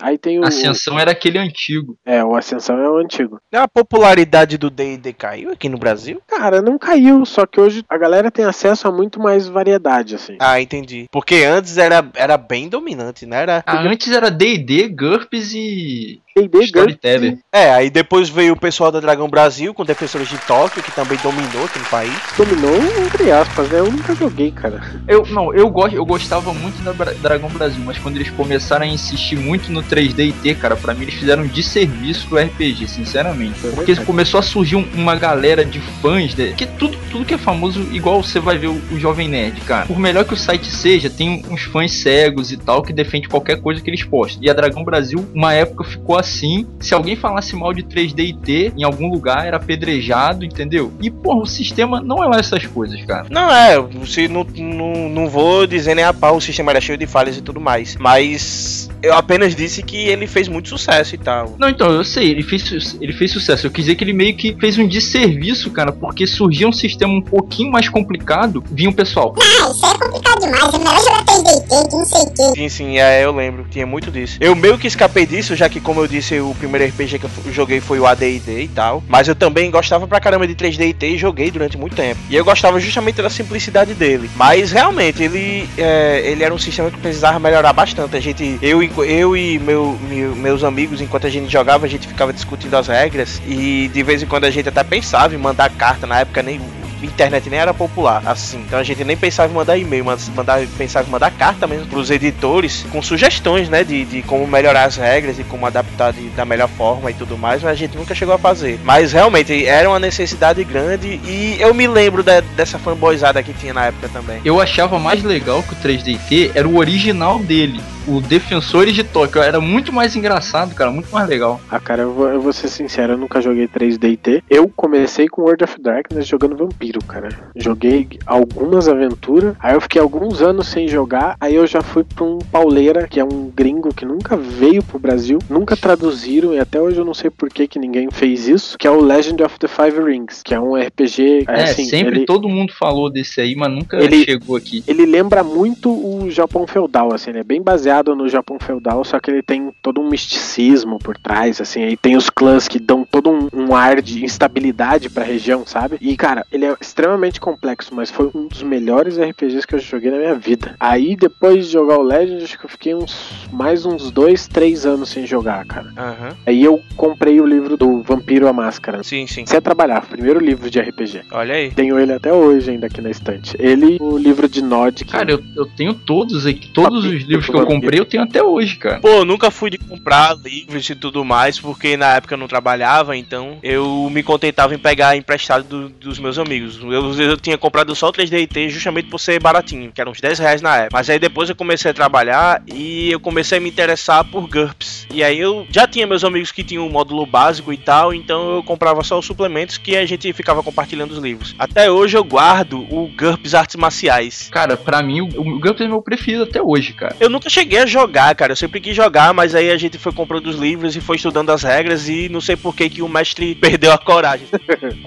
Aí tem o. Ascensão era aquele antigo. É, o Ascensão é o antigo. A popularidade do D&D caiu aqui no Brasil? Cara, não caiu, só que hoje a galera tem acesso a muito mais variedade, assim. Ah, entendi. Porque antes era, era bem dominante, né? Era... Ah, antes era D&D, GURPS e D&D, Storyteller. GURPS, É, aí depois veio o pessoal da Dragão Brasil com Defensores de Tóquio, que também dominou aqui no país. dominou, entre aspas, né? Eu nunca joguei, cara. Eu, não, eu, gosto, eu gostava muito da Bra- Dragão Brasil, mas quando eles começaram a insistir muito muito no 3D cara. Pra mim, eles fizeram um desserviço pro RPG, sinceramente. Porque começou a surgir um- uma galera de fãs, né? que tudo, tudo que é famoso, igual você vai ver o, o Jovem Nerd, cara. Por melhor que o site seja, tem uns fãs cegos e tal que defende qualquer coisa que eles postam. E a Dragão Brasil, uma época, ficou assim. Se alguém falasse mal de 3D e T em algum lugar, era apedrejado, entendeu? E, porra, o sistema não é lá essas coisas, cara. Não é, se não, não, não vou dizer nem a pau, o sistema era cheio de falhas e tudo mais. Mas eu apenas disse que ele fez muito sucesso e tal. Não, então, eu sei, ele fez, ele fez sucesso. Eu quis dizer que ele meio que fez um desserviço, cara, porque surgia um sistema um pouquinho mais complicado, vinha o pessoal. Ah, isso é complicado demais. É melhor jogar 3DT que não sei o. Sim, sim, é, eu lembro, tinha muito disso. Eu meio que escapei disso, já que, como eu disse, o primeiro RPG que eu joguei foi o AD&D e tal. Mas eu também gostava pra caramba de 3D e T e joguei durante muito tempo. E eu gostava justamente da simplicidade dele. Mas realmente, ele, é, ele era um sistema que precisava melhorar bastante. A gente, eu, eu e meu, meu- meus amigos, enquanto a gente jogava, a gente ficava discutindo as regras. E de vez em quando a gente até pensava em mandar carta. Na época nem internet nem era popular assim. Então a gente nem pensava em mandar e-mail, mas mandar, pensava em mandar carta mesmo pros editores com sugestões, né, de, de como melhorar as regras e como adaptar de- da melhor forma e tudo mais, mas a gente nunca chegou a fazer. Mas realmente era uma necessidade grande e eu me lembro da- dessa fanboyzada que tinha na época também. Eu achava mais legal que o 3DT era o original dele, o Defensores de Tóquio. Era muito mais engraçado, cara, muito mais legal. Ah, cara, eu vou, eu vou ser sincero, eu nunca joguei 3DT. Eu comecei com World of Darkness jogando Vampiro, cara. Joguei algumas aventuras, aí eu fiquei alguns anos sem jogar, aí eu já fui pra um pauleira, que é um gringo que nunca veio pro Brasil, nunca traduziram, e até hoje eu não sei por que, que ninguém fez isso, que é o Legend of the Five Rings, que é um RPG. É, assim, sempre ele, todo mundo falou desse aí, mas nunca Ele- chegou aqui. ele lembra muito o Japão feudal, assim, ele é bem baseado no Japão feudal, só que ele tem todo um misticismo por trás, assim, aí tem os clãs que dão todo um, um ar de instabilidade pra região, sabe? E, cara, ele é extremamente complexo, mas foi um dos melhores RPGs que eu já joguei na minha vida. Aí, depois de jogar o Legend, acho que eu fiquei uns mais uns dois, três anos sem jogar, cara. Aham. Aí eu comprei o livro do Vampiro a Máscara. Sim, sim. A trabalhar, primeiro livro de RPG. Olha aí. Tenho ele até hoje ainda aqui na estante. Ele e o livro de Nod. Cara, eu, eu tenho todos aqui, todos os livros que eu Vampiro. Comprei eu tenho até hoje, cara. Pô, eu nunca fui de comprar livros e tudo mais, porque na época eu não trabalhava, então eu me contentava em pegar emprestado do- dos meus amigos. Eu, eu tinha comprado só o 3DT justamente por ser baratinho, que era uns 10 reais na época. Mas aí depois eu comecei a trabalhar e eu comecei a me interessar por GURPS. E aí eu já tinha meus amigos que tinham um módulo básico e tal, então eu comprava só os suplementos que a gente ficava compartilhando os livros. Até hoje eu guardo o GURPS Artes Marciais. Cara, pra mim o, o GURPS é meu preferido até hoje, cara. Eu nunca cheguei a jogar, cara. Eu sempre quis jogar, mas aí a gente foi comprando os livros e foi estudando as regras e não sei por que que o mestre perdeu a coragem.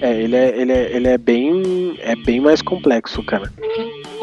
É, ele é, ele é, ele é bem. É bem mais complexo, cara.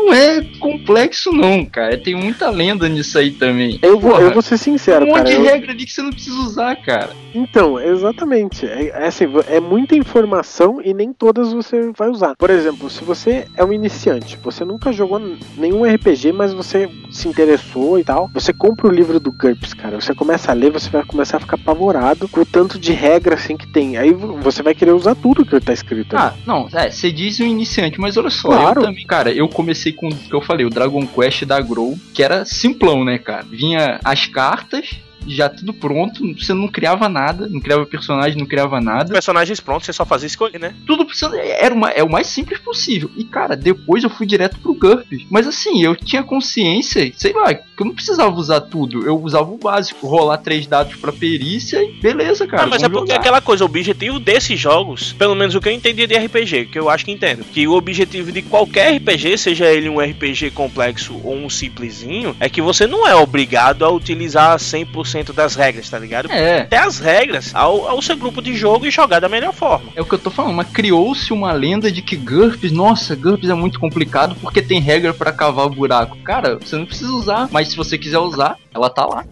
Não é complexo não, cara. Tem muita lenda nisso aí também. Eu vou, Porra, eu vou ser sincero, um monte cara. de eu- regra ali que você não precisa usar, cara. Então, exatamente. É, é assim, é muita informação e nem todas você vai usar. Por exemplo, se você é um iniciante, você nunca jogou nenhum RPG, mas você se interessou e tal, você compra o livro do GURPS, cara. Você começa a ler, você vai começar a ficar apavorado com o tanto de regra assim que tem. Aí você vai querer usar tudo que tá escrito ali. Ah, não, é, você diz um iniciante, mas olha só, Claro. eu também, cara, eu comecei com o que eu falei, o Dragon Quest da Grow, que era simplão, né, cara? Vinha as cartas, já tudo pronto, você não criava nada, não criava personagem, não criava nada. Personagens prontos, você só fazia escolher, né? Tudo precisa, era uma, é o mais simples possível. E, cara, depois eu fui direto pro GURPS. Mas assim, eu tinha consciência, sei lá, que eu não precisava usar tudo. Eu usava o básico, rolar três dados pra perícia e beleza, cara. ah, mas é porque jogar. aquela coisa, o objetivo desses jogos, pelo menos o que eu entendi de RPG, que eu acho que entendo, que o objetivo de qualquer RPG, seja ele um RPG complexo ou um simplesinho, é que você não é obrigado a utilizar 100% das regras, tá ligado? É, Até as regras ao, ao seu grupo de jogo e jogar da melhor forma. É o que eu tô falando, mas criou-se uma lenda de que GURPS, nossa, GURPS é muito complicado porque tem regra pra cavar buraco. Cara, você não precisa usar, mas se você quiser usar, ela tá lá.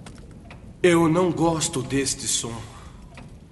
Eu não gosto deste som.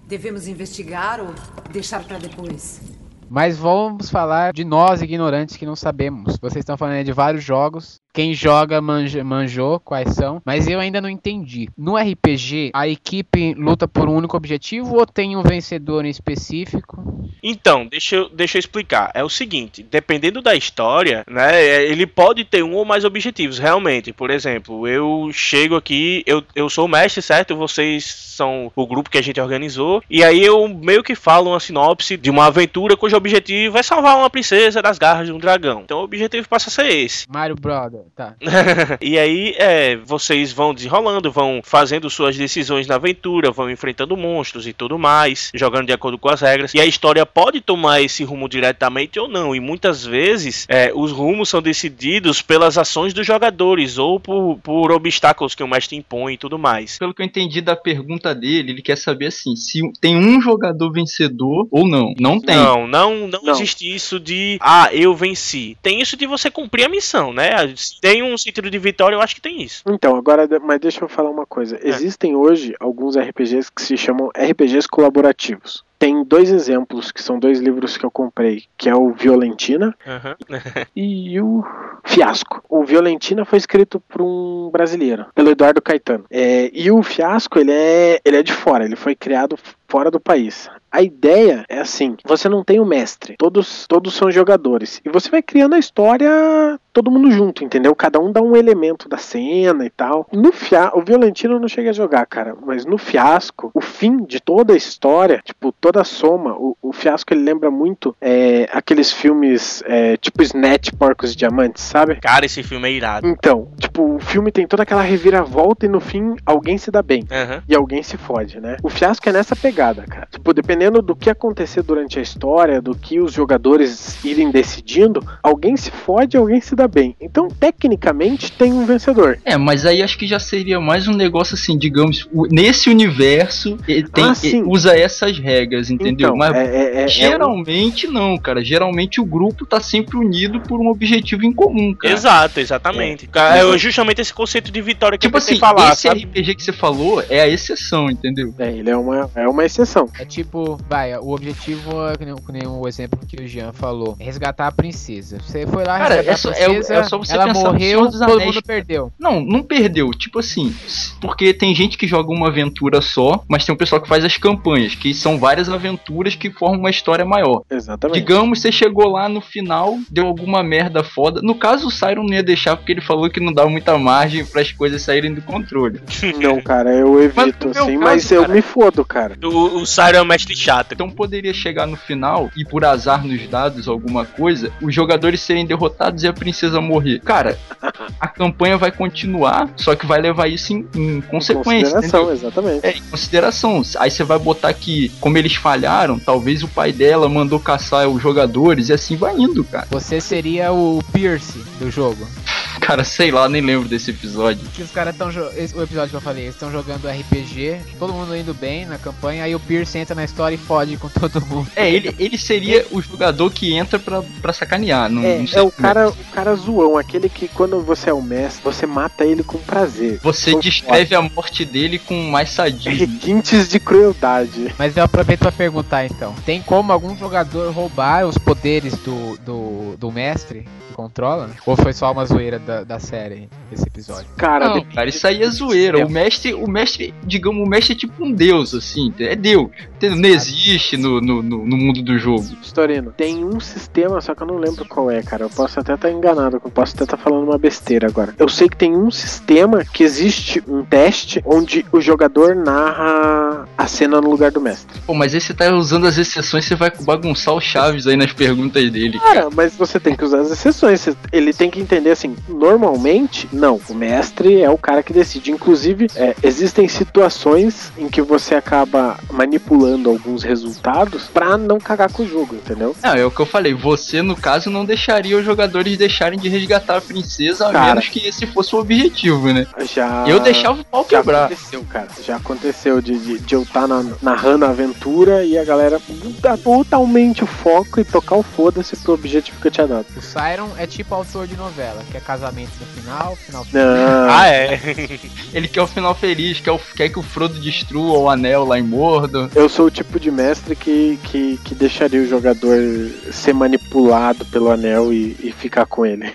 Devemos investigar ou deixar pra depois? Mas vamos falar de nós ignorantes que não sabemos. Vocês estão falando aí de vários jogos. Quem joga manja, manjou quais são, mas eu ainda não entendi. No RPG, a equipe luta por um único objetivo ou tem um vencedor em específico? Então, deixa eu, deixa eu explicar. É o seguinte, dependendo da história, né, é, ele pode ter um ou mais objetivos, realmente. Por exemplo, eu chego aqui, eu, eu sou o mestre, certo? Vocês são o grupo que a gente organizou, e aí eu meio que falo uma sinopse de uma aventura cujo objetivo é salvar uma princesa das garras de um dragão. Então o objetivo passa a ser esse. Mario Brother, tá. e aí, é, vocês vão desenrolando, vão fazendo suas decisões na aventura, vão enfrentando monstros e tudo mais, jogando de acordo com as regras. E a história pode tomar esse rumo diretamente ou não. E muitas vezes é, os rumos são decididos pelas ações dos jogadores ou por, por obstáculos que o mestre impõe e tudo mais. Pelo que eu entendi da pergunta dele, ele quer saber assim, se tem um jogador vencedor ou não. Não tem. Não, não, não, Não. existe isso de ah, eu venci. Tem isso de você cumprir a missão, né? Tem um sentido de vitória, eu acho que tem isso. Então, agora, mas deixa eu falar uma coisa. Existem hoje alguns RPGs que se chamam RPGs colaborativos. Tem dois exemplos, que são dois livros que eu comprei, que é o Violentina Aham. e o Fiasco. O Violentina foi escrito por um brasileiro, pelo Eduardo Caetano. É, e o Fiasco, ele é, ele é de fora, ele foi criado fora do país. A ideia é assim: você não tem o mestre, todos, todos são jogadores. E você vai criando a história todo mundo junto, entendeu? Cada um dá um elemento da cena e tal. No fia o Violentino não cheguei a jogar, cara, mas no fiasco, o fim de toda a história, tipo, toda a soma, o, o fiasco ele lembra muito é, aqueles filmes é, tipo Snatch Porcos e Diamantes, sabe? Cara, esse filme é irado. Então, tipo, o filme tem toda aquela reviravolta e no fim alguém se dá bem. Aham. E alguém se fode, né? O fiasco é nessa pegada, cara. Tipo, dependendo do que acontecer durante a história, do que os jogadores irem decidindo, alguém se fode e alguém se dá bem. Então, tecnicamente, tem um vencedor. É, mas aí acho que já seria mais um negócio assim, digamos, nesse universo ele tem, Ah, ele usa essas regras, entendeu? Então, mas é, é- é- é um- geralmente não, cara. Geralmente o grupo tá sempre unido por um objetivo em comum, cara. Exato, exatamente. Cara, É justamente esse conceito de vitória que Tipo eu tentei assim, falar, esse sabe? RPG que você falou é a exceção, entendeu? É, ele é uma, é uma exceção. É tipo, vai, o objetivo é que nem, que nem o exemplo que o Jean falou, é resgatar a princesa. Você foi lá Cara, resgatar é só- a é o- princesa, é só você ela morreu, todo Anéis. mundo perdeu. Não, não perdeu. Tipo assim, porque tem gente que joga uma aventura só, mas tem um pessoal que faz as campanhas, que são várias aventuras que formam uma história maior. Exatamente. Digamos, você chegou lá no final, deu alguma merda foda. No caso, o Siron não ia deixar porque ele falou que não dá muita margem para as coisas saírem do controle. Não, cara, eu evito, assim, caso, mas eu cara- me fodo, cara. O, o Cyro é o mestre chato. Então poderia chegar no final e por azar nos dados alguma coisa, os jogadores serem derrotados e a princesa morrer. Cara, a campanha vai continuar, só que vai levar isso em, em consequência. Consideração, entendeu? exatamente. É, em consideração. Aí você vai botar que, como eles falharam, talvez o pai dela mandou caçar os jogadores e assim vai indo, cara. Você seria o Pierce do jogo. Cara, sei lá, nem lembro desse episódio. Que os caras estão. O episódio que eu falei, eles estão jogando RPG, todo mundo indo bem na campanha, aí o Pierce entra na história e fode com todo mundo. É, ele, ele seria o jogador que entra pra, pra sacanear. Não, É, não sei é o como cara, o cara zoão, aquele que quando você é o mestre, você mata ele com prazer. Você Com descreve a morte dele com mais sadismo. requintes de crueldade. Mas eu aproveito pra perguntar então: tem como algum jogador roubar os poderes do, do, do mestre que controla? Ou foi só uma zoeira da, da série esse episódio? Cara, Não, cara, isso aí é zoeira. O mestre, o mestre, digamos, o mestre é tipo um deus, assim, é Deus. Entendeu? Não existe no, no, no, no mundo do jogo. Storino, tem um sistema, só que eu não lembro qual é, cara. Eu posso até estar enganado, eu posso até estar falando uma besteira agora. Eu sei que tem um sistema que existe um teste onde o jogador narra a cena no lugar do mestre. Pô, mas você tá usando as exceções, você vai bagunçar o Chaves aí nas perguntas dele. Cara, mas você tem que usar as exceções. Ele tem que entender assim, normalmente, não. O mestre é o cara que decide. Inclusive, é, existem situações em que você acaba manipulando alguns resultados pra não cagar com o jogo, entendeu? Não, é o que eu falei. Você, no caso, não deixaria os jogadores deixarem de resgatar a princesa, a Cara. menos que esse fosse o objetivo, né? Já. Eu deixava o pau Já quebrar. aconteceu, cara. Já aconteceu de, de, de eu estar narrando a aventura e a galera mudar totalmente o foco e tocar o foda-se pro objetivo que eu tinha dado. O Siron é tipo autor de novela, que é casamento no final, final Não. Ah, é. Ele quer o final feliz, quer, o- quer que o Frodo destrua o anel lá em Mordor. Eu sou o tipo de mestre que, que, que deixaria o jogador ser manipulado pelo anel e, e ficar com ele.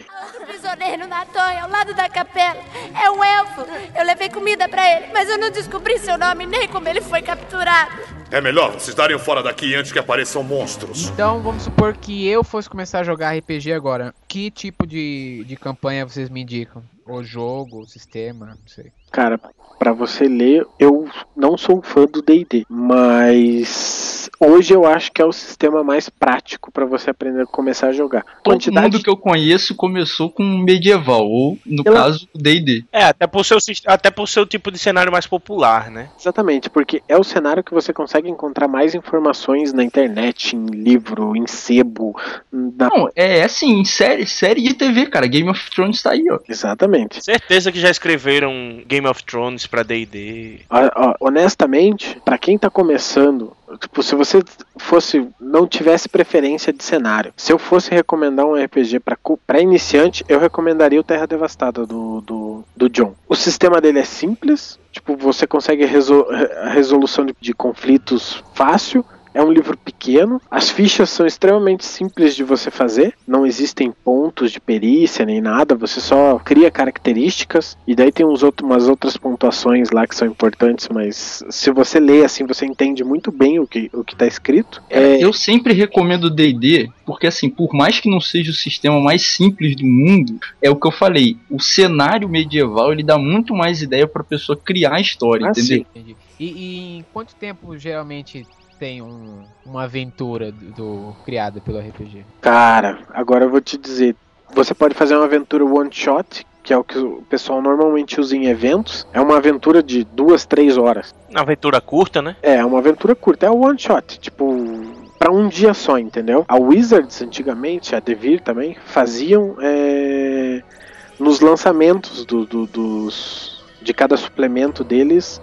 Prisioneiro na torre ao lado da capela. É um elfo. Eu levei comida pra ele, mas eu não descobri seu nome nem como ele foi capturado. É melhor vocês darem fora daqui antes que apareçam monstros. Então vamos supor que eu fosse começar a jogar RPG agora. Que tipo de, de campanha vocês me indicam? O jogo, o sistema, não sei. Cara, pra você ler, eu não sou um fã do D&D, mas hoje eu acho que é o sistema mais prático pra você aprender a começar a jogar. Todo mundo que eu conheço começou com medieval, ou no Ela- caso, D&D. É, até por, seu, até por seu tipo de cenário mais popular, né? Exatamente, porque é o cenário que você consegue encontrar mais informações na internet, em livro, em sebo, na... Não, é assim, série, série de TV, cara. Game of Thrones tá aí, ó. Exatamente. Certeza que já escreveram Game of Thrones pra D&D. Ó, honestamente, pra quem tá começando, tipo, se você fosse não tivesse preferência de cenário, se eu fosse recomendar um RPG pra iniciante, eu recomendaria o Terra Devastada do, do, do John. O sistema dele é simples, tipo, você consegue resol resolução de, de conflitos fácil. É um livro pequeno, as fichas são extremamente simples de você fazer, não existem pontos de perícia nem nada, você só cria características e daí tem uns outros, umas outras pontuações lá que são importantes, mas se você lê assim, você entende muito bem o que o que tá escrito. É, Eu sempre recomendo D&D, porque assim, por mais que não seja o sistema mais simples do mundo, é o que eu falei, o cenário medieval, ele dá muito mais ideia pra pessoa criar a história, Ah, entendeu? sim. Entendi. E, e em quanto tempo geralmente tem um- uma aventura do, do- criada pelo RPG? Cara, agora eu vou te dizer, você pode fazer uma aventura one shot, que é o que o pessoal normalmente usa em eventos. É uma aventura de duas, três horas. Uma aventura curta, né? É, uma aventura curta, é o one shot, tipo, pra um dia só, entendeu? A Wizards, antigamente, a Devir também, faziam é, nos lançamentos do- do- dos, de cada suplemento deles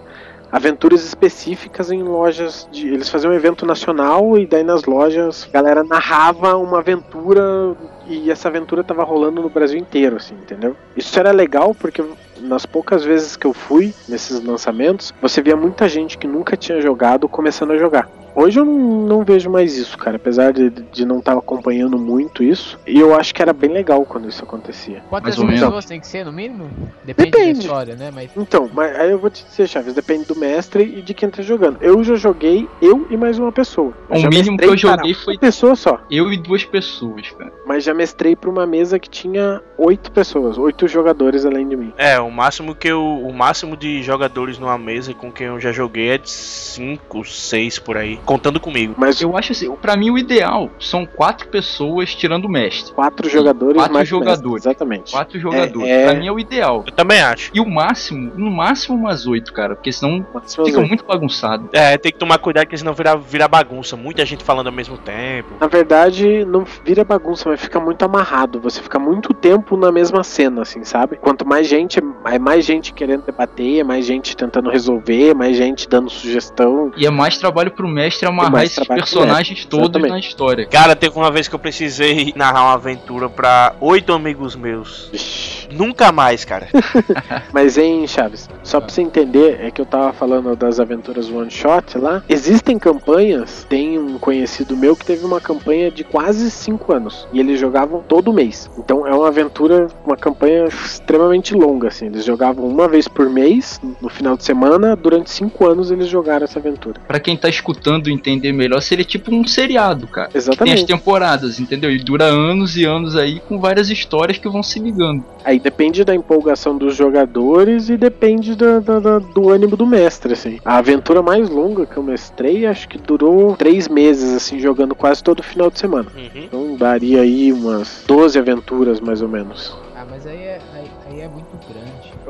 aventuras específicas em lojas de. Eles faziam um evento nacional e daí nas lojas a galera narrava uma aventura e essa aventura tava rolando no Brasil inteiro, assim, entendeu? Isso era legal porque nas poucas vezes que eu fui nesses lançamentos, você via muita gente que nunca tinha jogado começando a jogar. Hoje eu não, não vejo mais isso, cara, apesar de, de não estar acompanhando muito isso. E eu acho que era bem legal quando isso acontecia. Quantas Mais ou menos. pessoas tem que ser, no mínimo? Depende, Depende. da história, né? Mas Então, mas aí eu vou te dizer, Chaves, depende do mestre e de quem tá jogando. Eu já joguei eu e mais uma pessoa. Eu O já mínimo que eu joguei foi uma pessoa só, eu e duas pessoas, cara. mas já mestrei pra uma mesa que tinha oito pessoas, oito jogadores além de mim. É, o máximo que eu. O máximo de jogadores numa mesa com quem eu já joguei é de 5, 6 por aí. Contando comigo. Mas Eu acho assim, pra mim o ideal são quatro pessoas tirando o mestre. quatro jogadores Quatro mais o mestre, jogadores. exatamente. Quatro jogadores. é- Pra mim é o ideal. Eu também acho. E o máximo, no máximo umas oito, cara, porque senão Máximo fica muito bagunçado. É, tem que tomar cuidado que senão vira, vira bagunça. Muita gente falando ao mesmo tempo. Na verdade, não vira bagunça, mas fica muito amarrado. Você fica muito tempo na mesma cena, assim, sabe? Quanto mais gente, é mais gente querendo debater, é mais gente tentando resolver, é mais gente dando sugestão. E é mais trabalho pro mestre amarrar mais esses personagens mestre, todos exatamente. na história. Cara, teve uma vez que eu precisei narrar uma aventura pra oito amigos meus. Vixe. Nunca mais, cara. Mas, hein, Chaves? Só pra você entender, é que eu tava falando das aventuras one shot lá. Existem campanhas, tem um conhecido meu que teve uma campanha de quase cinco anos. E eles jogavam todo mês. Então é uma aventura, uma campanha extremamente longa, assim. Eles jogavam uma vez por mês, no final de semana. Durante cinco anos eles jogaram essa aventura. Pra quem tá escutando entender melhor, seria tipo um seriado, cara. Tem as Exatamente. temporadas, entendeu? E dura anos e anos aí com várias histórias que vão se ligando. Aí depende da empolgação dos jogadores e depende da- da- da- do ânimo do mestre, assim. A aventura mais longa que eu mestrei, acho que durou três meses, assim, jogando quase todo final de semana. Uhum. Então daria aí umas 12 aventuras, mais ou menos. Ah, mas aí é, aí, aí é muito.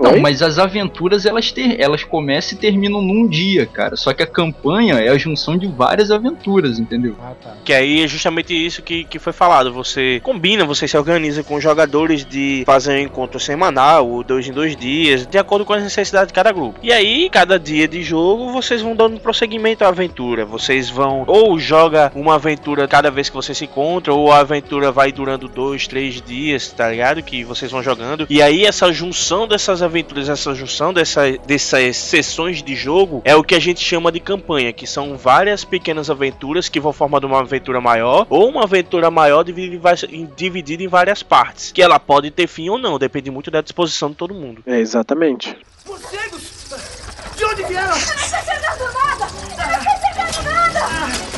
Não, Oi? mas as aventuras elas, ter, elas começam e terminam num dia, cara. Só que a campanha é a junção de várias aventuras, entendeu? Ah, tá. Que aí é justamente isso que, que foi falado. Você combina, você se organiza com os jogadores de fazer um encontro semanal, ou dois em dois dias, de acordo com as necessidades de cada grupo. E aí, cada dia de jogo, vocês vão dando prosseguimento à aventura. Vocês vão ou joga uma aventura cada vez que você se encontra, ou a aventura vai durando dois, três dias, tá ligado? Que vocês vão jogando. E aí essa junção dessas aventuras, essa junção dessa, dessas sessões de jogo é o que a gente chama de campanha, que são várias pequenas aventuras que vão formando uma aventura maior ou uma aventura maior dividida em, dividida em várias partes, que ela pode ter fim ou não, depende muito da disposição de todo mundo. É, exatamente. Morcegos! De onde vieram? Não chegando nada! Não chegando nada!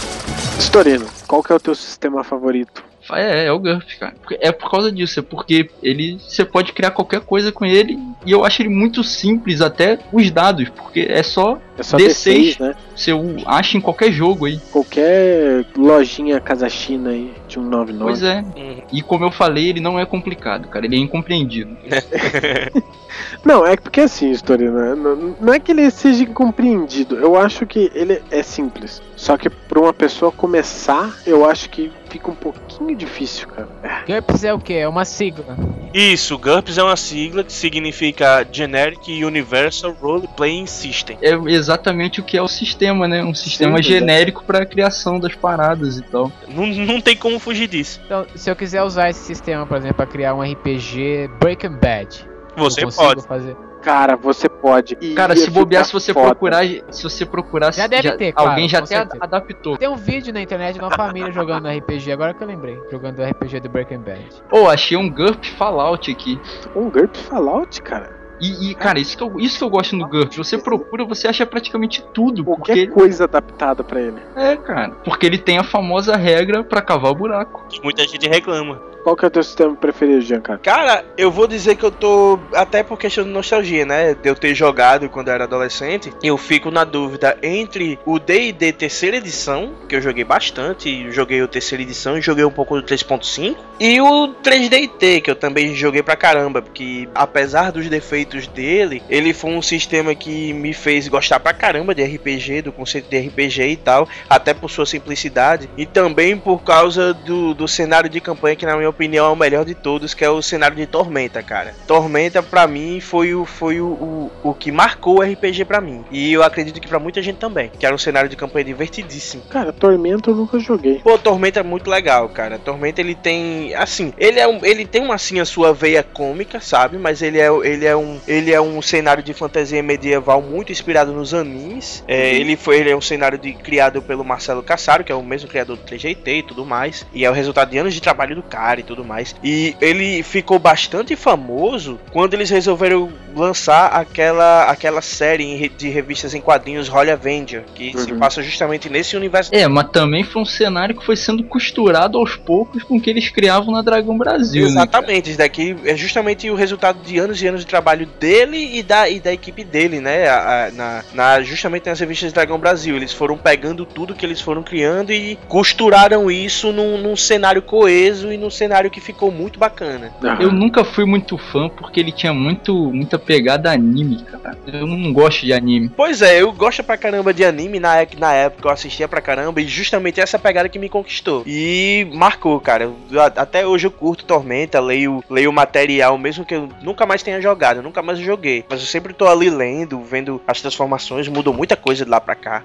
Storino, qual que é o teu sistema favorito? É, é o GURPS, cara. É por causa disso, é porque ele você pode criar qualquer coisa com ele e eu acho ele muito simples, até os dados, porque é só, É só D6, D6, né? você acha em qualquer jogo aí. Qualquer lojinha Casa China aí de 199. Pois é. Uhum. E como eu falei, ele não é complicado, cara. Ele é incompreendido. Não, é porque assim, Storino, né? não, não é que ele seja incompreendido. Eu acho que ele é simples. Só que pra uma pessoa começar, eu acho que fica um pouquinho difícil, cara. GURPS é o que? É uma sigla. Isso, GURPS é uma sigla que significa Generic Universal Role Playing System. É exatamente o que é o sistema, né? Um sistema né? genérico pra criação das paradas e tal. Não, não tem como fugir disso. Então, se eu quiser usar esse sistema, por exemplo, para criar um RPG Breaking Bad, Você eu consigo pode. fazer. Cara, você pode. Cara, se bobear, se você foda. procurar, se você procurar, Já deve ter, claro, alguém já até certeza. adaptou. Tem um vídeo na internet de uma família jogando RPG, agora que eu lembrei, jogando RPG do Breaking Bad. Ô, achei um GURP Fallout aqui. Um GURP Fallout, cara. E, e, cara, isso que, eu, isso que eu gosto no GURP. Você procura, você acha praticamente tudo. Qualquer Porque, coisa adaptada pra ele. é, cara. Porque ele tem a famosa regra pra cavar o buraco. Que muita gente reclama. Qual que é o teu sistema preferido, Giancarlo? Cara, eu vou dizer que eu tô. Até por questão de nostalgia, né? De eu ter jogado quando eu era adolescente. Eu fico na dúvida entre o DD terceira edição, que eu joguei bastante. Joguei o terceira edição e joguei um pouco do 3.5. E o 3DT, que eu também joguei pra caramba. Porque apesar dos defeitos dele, ele foi um sistema que me fez gostar pra caramba de RPG, do conceito de RPG e tal. Até por sua simplicidade. E também por causa do, do cenário de campanha, que na minha opinião é o melhor de todos, que é o cenário de Tormenta, cara. Tormenta, pra mim, foi o, foi o, o, o que marcou o RPG pra mim. E eu acredito que pra muita gente também. Que era um cenário de campanha divertidíssimo. Cara, Tormento eu nunca joguei. Pô, Tormenta é muito legal, cara. Tormenta ele tem, assim, ele é um, ele tem uma assim a sua veia cômica, sabe? Mas ele é, ele é um, ele é um cenário de fantasia medieval muito inspirado nos animes. É, ele foi, ele é um cenário de, criado pelo Marcelo Cassaro, que é o mesmo criador do 3GT e tudo mais. E é o resultado de anos de trabalho do cara e tudo mais. E ele ficou bastante famoso quando eles resolveram lançar aquela, aquela série de revistas em quadrinhos Holy Avenger, que se Uhum. passa justamente nesse universo É, mas também foi um cenário que foi sendo costurado aos poucos com o que eles criavam na Dragão Brasil, né? Exatamente, isso daqui é justamente o resultado de anos e anos de trabalho dele e da, e da equipe dele, né? A- a- na, na- justamente nas revistas Dragão Brasil. Eles foram pegando tudo que eles foram criando e costuraram isso num, num cenário coeso e num cenário que ficou muito bacana. Eu nunca fui muito fã porque ele tinha muito, muita pegada anime, cara. Eu não gosto de anime. Pois é, eu gosto pra caramba de anime, na, ép- na época eu assistia pra caramba, e justamente essa pegada que me conquistou. E marcou, cara. Eu- Até hoje eu curto Tormenta, leio, leio material, mesmo que eu nunca mais tenha jogado, eu nunca mais joguei. Mas eu sempre tô ali lendo, vendo as transformações, mudou muita coisa de lá pra cá.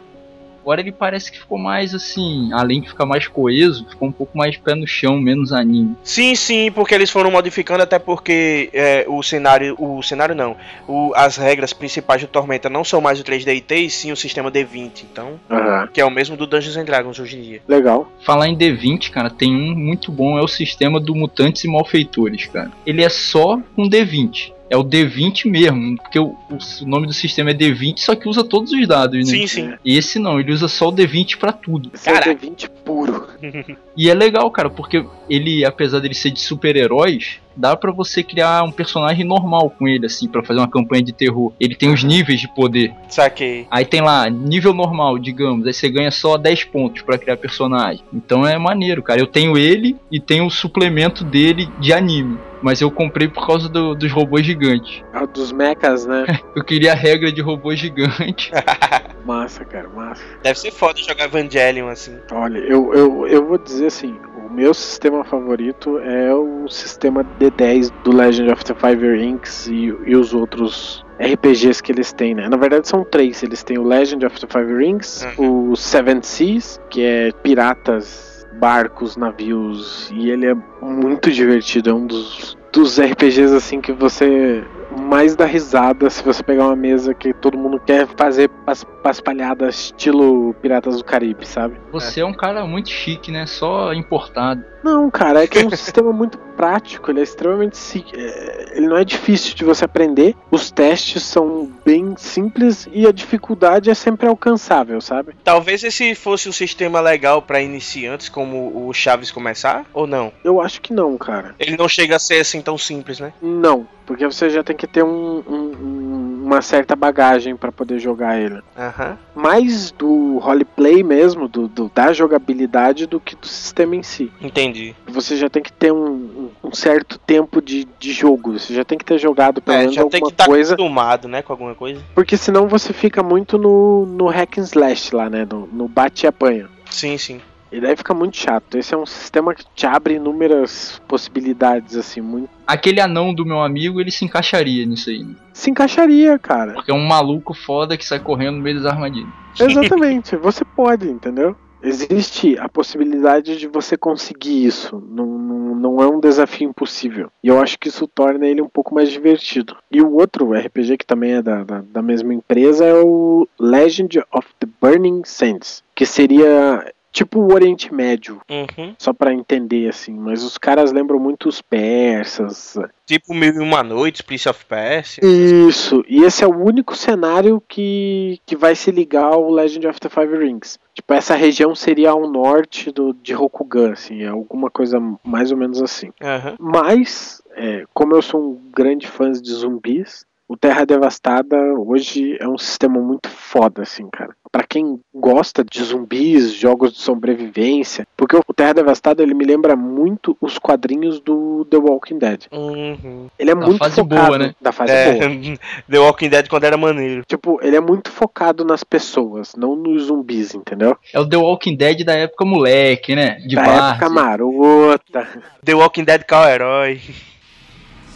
Agora ele parece que ficou mais assim, além de ficar mais coeso, ficou um pouco mais pé no chão, menos anime. Sim, sim, porque eles foram modificando até porque é, o cenário, o cenário não, o- as regras principais do Tormenta não são mais o 3DT e sim o sistema D20, então, Aham. que é o mesmo do Dungeons and Dragons hoje em dia. Legal. Falar em D20, cara, tem um muito bom, é o sistema do Mutantes e Malfeitores, cara. Ele é só um D20. É o D20 mesmo, porque o, o nome do sistema é D20, só que usa todos os dados, né? Sim, sim. Esse não, ele usa só o D20 pra tudo. Esse é o Caraca. D20 puro. E é legal, cara, porque ele, apesar dele ser de super-heróis, dá pra você criar um personagem normal com ele, assim, pra fazer uma campanha de terror. Ele tem os níveis de poder. Saquei. Aí tem lá, nível normal, digamos, aí você ganha só 10 pontos pra criar personagem. Então é maneiro, cara. Eu tenho ele e tenho o suplemento dele de anime. Mas eu comprei por causa do- dos robôs gigantes. Ah, dos mechas, né? Eu queria a regra de robô gigante. massa, cara, massa. Deve ser foda jogar Evangelion assim. Olha, eu, eu, eu vou dizer assim, meu sistema favorito é o sistema D10 do Legend of the Five Rings e, e os outros RPGs que eles têm, né? Na verdade são três, eles têm o Legend of the Five Rings, o Seven Seas, que é piratas, barcos, navios, e ele é muito divertido, é um dos dos RPGs assim que você mais dá risada se você pegar uma mesa que todo mundo quer fazer pas paspalhada estilo Piratas do Caribe, sabe? Você é. um cara muito chique, né? Só importado. Não, cara, é que é um sistema muito prático, ele é extremamente. é, Ele não é difícil de você aprender, os testes são bem simples e a dificuldade é sempre alcançável, sabe? Talvez esse fosse um sistema legal pra iniciantes, como o Chaves começar, ou não? Eu acho que não, cara. Ele não chega a ser assim tão simples, né? Não, porque você já tem que ter um- um- um- uma certa bagagem pra poder jogar ele. Aham. Mais do roleplay mesmo, do, do- da jogabilidade, do que do sistema em si. Entendi. Você já tem que ter um, um- certo tempo de, de jogo. Você já tem que ter jogado pelo É, menos já tem alguma que estar coisa. acostumado, né, com alguma coisa. Porque senão você fica muito no, no hack and slash lá, né? No, no bate e apanha. Sim, sim. E daí fica muito chato. Esse é um sistema que te abre inúmeras possibilidades, assim, muito. Aquele anão do meu amigo, ele se encaixaria nisso aí. né? Se encaixaria, cara. Porque é um maluco foda que sai correndo no meio das armadilhas. Exatamente. você pode, entendeu? Existe a possibilidade de você conseguir isso. Não, não, é um desafio impossível. E eu acho que isso torna ele um pouco mais divertido. E o outro RPG que também é da, da, da mesma empresa é o Legend of the Burning Sands. Que seria tipo o Oriente Médio. Uhum. Só pra entender, assim. Mas os caras lembram muito os persas. Tipo Mil e Uma Noites, Prince of Persia. Isso. E esse é o único cenário que, que vai se ligar ao Legend of the Five Rings. Tipo, essa região seria ao norte do, de Rokugan, assim. É alguma coisa mais ou menos assim. Aham. Mas, é, como eu sou um grande fã de zumbis, o Terra Devastada hoje é um sistema muito foda, assim, cara. Pra quem gosta de zumbis, jogos de sobrevivência, porque o Terra Devastada ele me lembra muito os quadrinhos do The Walking Dead. Uhum. Ele é Da muito fase focado boa, né? da fase É, boa. The Walking Dead quando era maneiro. Tipo, ele é muito focado nas pessoas, não nos zumbis, entendeu? É o The Walking Dead da época moleque, né? De da época marota. The Walking Dead qual herói?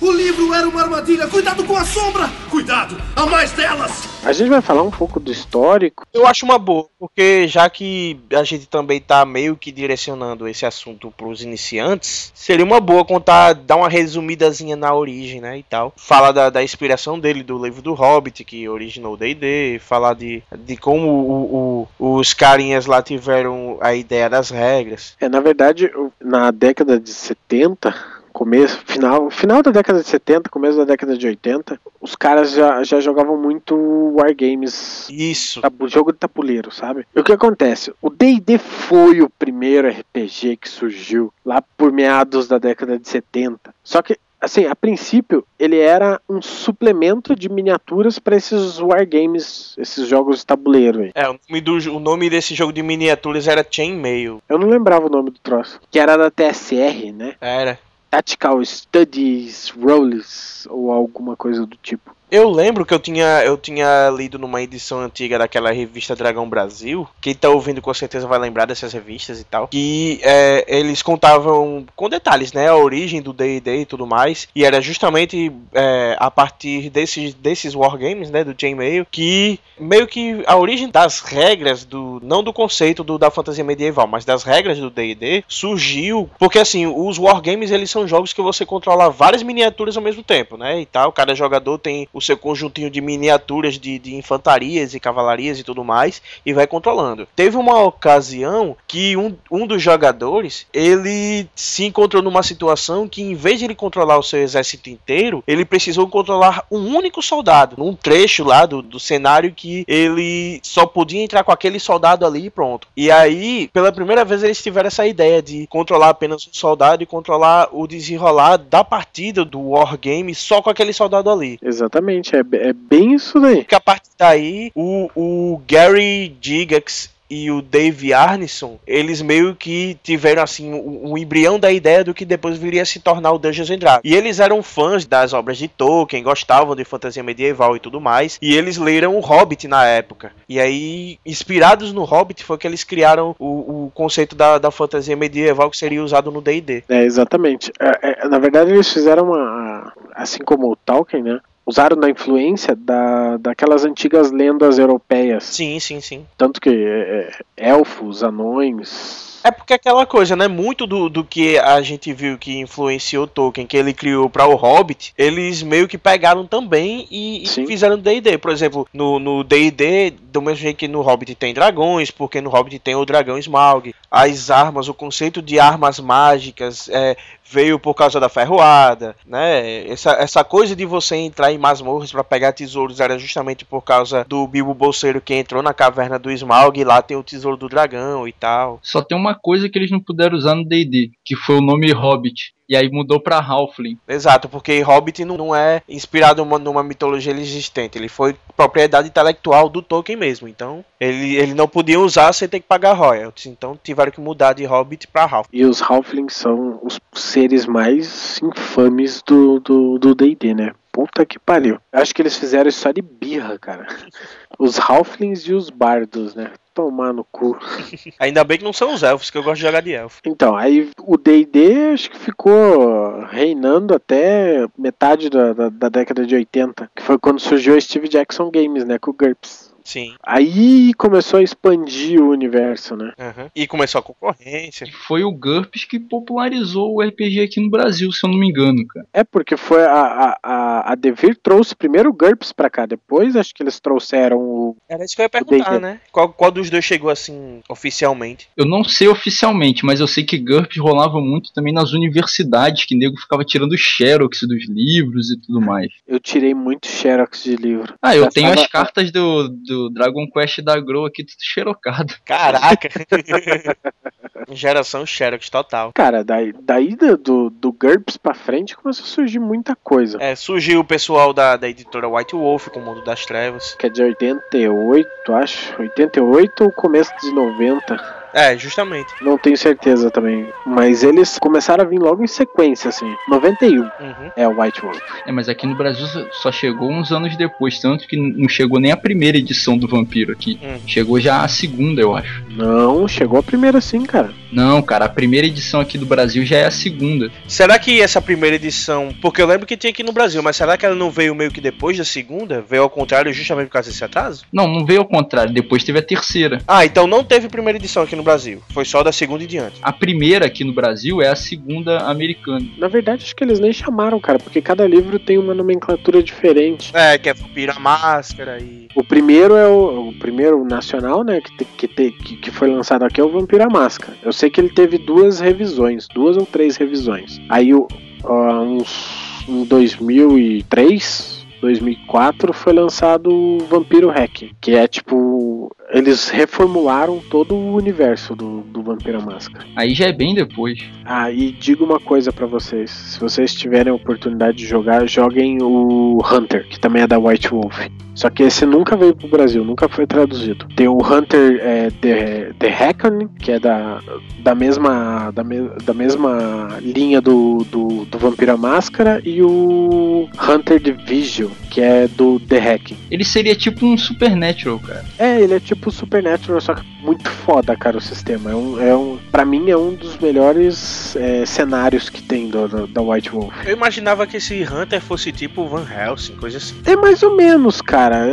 O livro era uma armadilha. Cuidado com a sombra! Cuidado! Há mais delas! A gente vai falar um pouco do histórico. Eu acho uma boa, porque já que a gente também tá meio que direcionando esse assunto pros iniciantes, seria uma boa contar, dar uma resumidazinha na origem, né, e tal. Falar da, da inspiração dele do livro do Hobbit, que originou o D&D, falar de, de como o- o- os carinhas lá tiveram a ideia das regras. É, na verdade, na década de 70, começo, final, final da década de 70, começo da década de 80, os caras já, já jogavam muito wargames. Isso. tabu- Jogo de tabuleiro, sabe? E o que acontece? O D&D foi o primeiro RPG que surgiu lá por meados da década de 70. Só que assim, a princípio, ele era um suplemento de miniaturas para esses wargames, esses jogos de tabuleiro aí. É, o nome, do, o nome desse jogo de miniaturas era Chainmail. Eu não lembrava o nome do troço. Que era da TSR, né? Era. Tactical Studies Roles ou alguma coisa do tipo. Eu lembro que eu tinha, eu tinha lido numa edição antiga daquela revista Dragão Brasil. Quem tá ouvindo com certeza vai lembrar dessas revistas e tal. Que é, eles contavam com detalhes, né? A origem do DD e tudo mais. E era justamente é, a partir desses, desses wargames, né? Do Chainmail. Que meio que a origem das regras do. Não do conceito do, da fantasia medieval, mas das regras do DD surgiu. Porque assim, os wargames eles são jogos que você controla várias miniaturas ao mesmo tempo, né? E tal. Cada jogador tem o seu conjuntinho de miniaturas de, de infantarias e cavalarias e tudo mais e vai controlando. Teve uma ocasião que um, um dos jogadores ele se encontrou numa situação que em vez de ele controlar o seu exército inteiro, ele precisou controlar um único soldado, num trecho lá do, do cenário que ele só podia entrar com aquele soldado ali e pronto. E aí, pela primeira vez eles tiveram essa ideia de controlar apenas um soldado e controlar o desenrolar da partida do wargame só com aquele soldado ali. Exatamente, é, be- é bem isso daí. Que a partir daí, o, o Gary Gygax e o Dave Arneson, eles meio que tiveram assim um, um embrião da ideia do que depois viria a se tornar o Dungeons and Dragons. E eles eram fãs das obras de Tolkien, gostavam de fantasia medieval e tudo mais, e eles leram o Hobbit na época. E aí, inspirados no Hobbit, foi que eles criaram o, o conceito da, da fantasia medieval que seria usado no D&D. É, exatamente. É, é, na verdade, eles fizeram uma. Assim como o Tolkien, né? Usaram da influência da, daquelas antigas lendas europeias. Sim, sim, sim. Tanto que é, é, elfos, anões, É porque aquela coisa, né? Muito do, do que a gente viu que influenciou Tolkien, que ele criou para o Hobbit, eles meio que pegaram também e, e fizeram D&D. Por exemplo, no no D&D, do mesmo jeito que no Hobbit tem dragões, porque no Hobbit tem o dragão Smaug. As armas, o conceito de armas mágicas é, veio por causa da ferroada, né? Essa, essa coisa de você entrar em masmorras para pegar tesouros era justamente por causa do Bilbo Bolseiro que entrou na caverna do Smaug e lá tem o tesouro do dragão e tal. Só tem uma coisa que eles não puderam usar no D&D, que foi o nome Hobbit. E aí mudou pra Halfling. Exato, porque Hobbit não, é inspirado numa, numa mitologia existente, ele foi propriedade intelectual do Tolkien mesmo, então ele, ele não podia usar sem ter que pagar royalties, então tiveram que mudar de Hobbit pra Half. E os Halflings são os seres mais infames do do do D&D, né? Puta que pariu. Acho que eles fizeram isso só de birra, cara. Os Halflings e os Bardos, né? Tomar no cu. Ainda bem que não são os elfos, que eu gosto de jogar de elfo. Então, aí o D&D acho que ficou reinando até metade da, da, da década de 80, que foi quando surgiu a Steve Jackson Games, né, com o GURPS. Sim. Aí começou a expandir o universo, né? Uhum. E começou a concorrência. E foi o GURPS que popularizou o RPG aqui no Brasil, se eu não me engano, cara. É porque foi a, a, a, a Devir trouxe primeiro o GURPS pra cá, depois acho que eles trouxeram o. Era isso que eu ia perguntar, né? Qual, qual dos dois chegou assim oficialmente? Eu não sei oficialmente, mas eu sei que GURPS rolava muito também nas universidades, que nego ficava tirando xerox dos livros e tudo mais. Eu tirei muito xerox de livro. Ah, eu tenho tava- as cartas do, do Dragon Quest da Grow aqui tudo xerocado. Caraca! Geração Xerox total. Cara, daí, daí do, do, do GURPS pra frente começou a surgir muita coisa. É, surgiu o pessoal da, da editora White Wolf com o Mundo das Trevas. Que é de 88, acho. 88 ou começo de 90. É, justamente. Não tenho certeza também. Mas eles começaram a vir logo em sequência, assim. 91 Uhum. é o White Wolf. É, mas aqui no Brasil só- chegou uns anos depois, tanto que não chegou nem a primeira edição do Vampiro aqui. Uhum. Chegou já a segunda, eu acho. Não, chegou a primeira sim, cara. Não, cara, a primeira edição aqui do Brasil já é a segunda. Será que essa primeira edição. Porque eu lembro que tinha aqui no Brasil, mas será que ela não veio meio que depois da segunda? Veio ao contrário justamente por causa desse atraso? Não, não veio ao contrário, depois teve a terceira. Ah, então não teve primeira edição aqui no Brasil. Foi só da segunda e diante. A primeira aqui no Brasil é a segunda americana. Na verdade, acho que eles nem chamaram, cara, porque cada livro tem uma nomenclatura diferente. É, que é Vampiro a Máscara e. O primeiro é o, o primeiro nacional, né, que, te- que, te- que, foi lançado aqui é o Vampiro Máscara. Eu sei que ele teve duas revisões, duas ou três revisões. Aí, o- uns, em 2003, 2004, foi lançado o Vampiro Hack, que é tipo... Eles reformularam todo o universo do, do Vampiro à Máscara. Aí já é bem depois. Ah, e digo uma coisa pra vocês: se vocês tiverem a oportunidade de jogar, joguem o Hunter, que também é da White Wolf. Só que esse nunca veio pro Brasil, nunca foi traduzido. Tem o Hunter é, The, The que é da, da, mesma, da, me- da mesma linha do, do, do Vampiro à Máscara, e o Hunter The Vigil, que é do The Hacking. Ele seria tipo um Supernatural, cara. É, ele é tipo Supernatural, só que muito foda, cara, o sistema. É um, é um, pra mim é um dos melhores é, cenários que tem do, do- da White Wolf. Eu imaginava que esse Hunter fosse tipo Van Helsing, coisa assim. É mais ou menos, cara.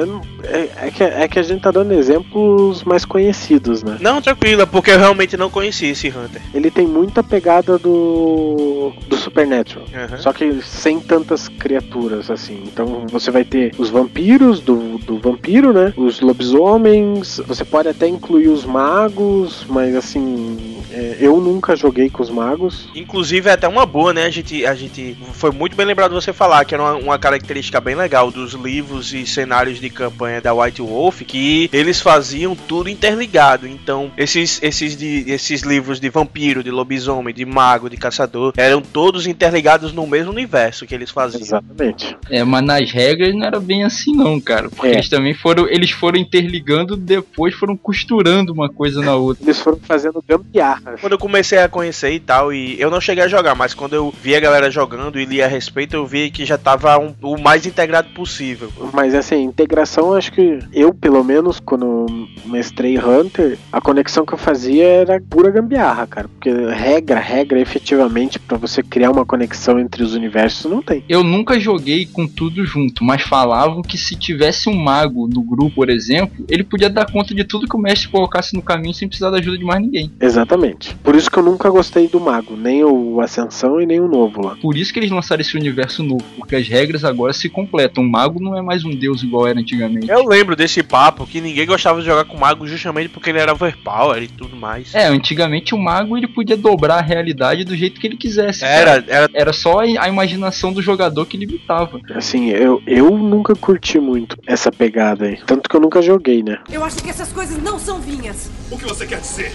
É, é que, é que a gente tá dando exemplos mais conhecidos, né? Não, tranquila, porque eu realmente não conhecia esse Hunter. Ele tem muita pegada do, do Supernatural. Aham. Só que sem tantas criaturas, assim. Então você vai ter os vampiros do, do vampiro, né? Os lobisomens. Você pode até incluir os magos, mas assim. é, eu nunca joguei com os magos. Inclusive é até uma boa, né? A gente, a gente foi muito bem lembrado você falar que era uma, uma característica bem legal dos livros e cenários de campanha da White Wolf, que eles faziam tudo interligado. Então, esses esses de, esses livros de vampiro, de lobisomem, de mago, de caçador, eram todos interligados no mesmo universo que eles faziam. Exatamente. É, mas nas regras não era bem assim não, cara. Porque É. eles também foram. Eles foram interligando, depois foram costurando uma coisa na outra. Eles foram fazendo gambiarra. Quando eu comecei a conhecer e tal, e eu não cheguei a jogar, mas quando eu vi a galera jogando e li a respeito, eu vi que já tava um- o mais integrado possível. Mas assim, integração, acho que eu, pelo menos, quando mestrei Hunter, a conexão que eu fazia era pura gambiarra, cara. Porque regra, regra, efetivamente, pra você criar uma conexão entre os universos, não tem. Eu nunca joguei com tudo junto, mas falavam que se tivesse um mago no grupo, por exemplo, ele podia dar conta de tudo que o mestre colocasse no caminho sem precisar da ajuda de mais ninguém. Exatamente. Por isso que eu nunca gostei do Mago, nem o Ascensão e nem o novo lá. Por isso que eles lançaram esse universo novo, porque as regras agora se completam. O mago não é mais um deus igual era antigamente. Eu lembro desse papo que ninguém gostava de jogar com o mago justamente porque ele era overpower e tudo mais. É, antigamente o mago ele podia dobrar a realidade do jeito que ele quisesse. Era, cara. era. Era só a a imaginação do jogador que limitava. Assim, eu, eu nunca curti muito essa pegada aí. Tanto que eu nunca joguei, né? Eu acho que essas coisas não são vinhas. O que você quer dizer?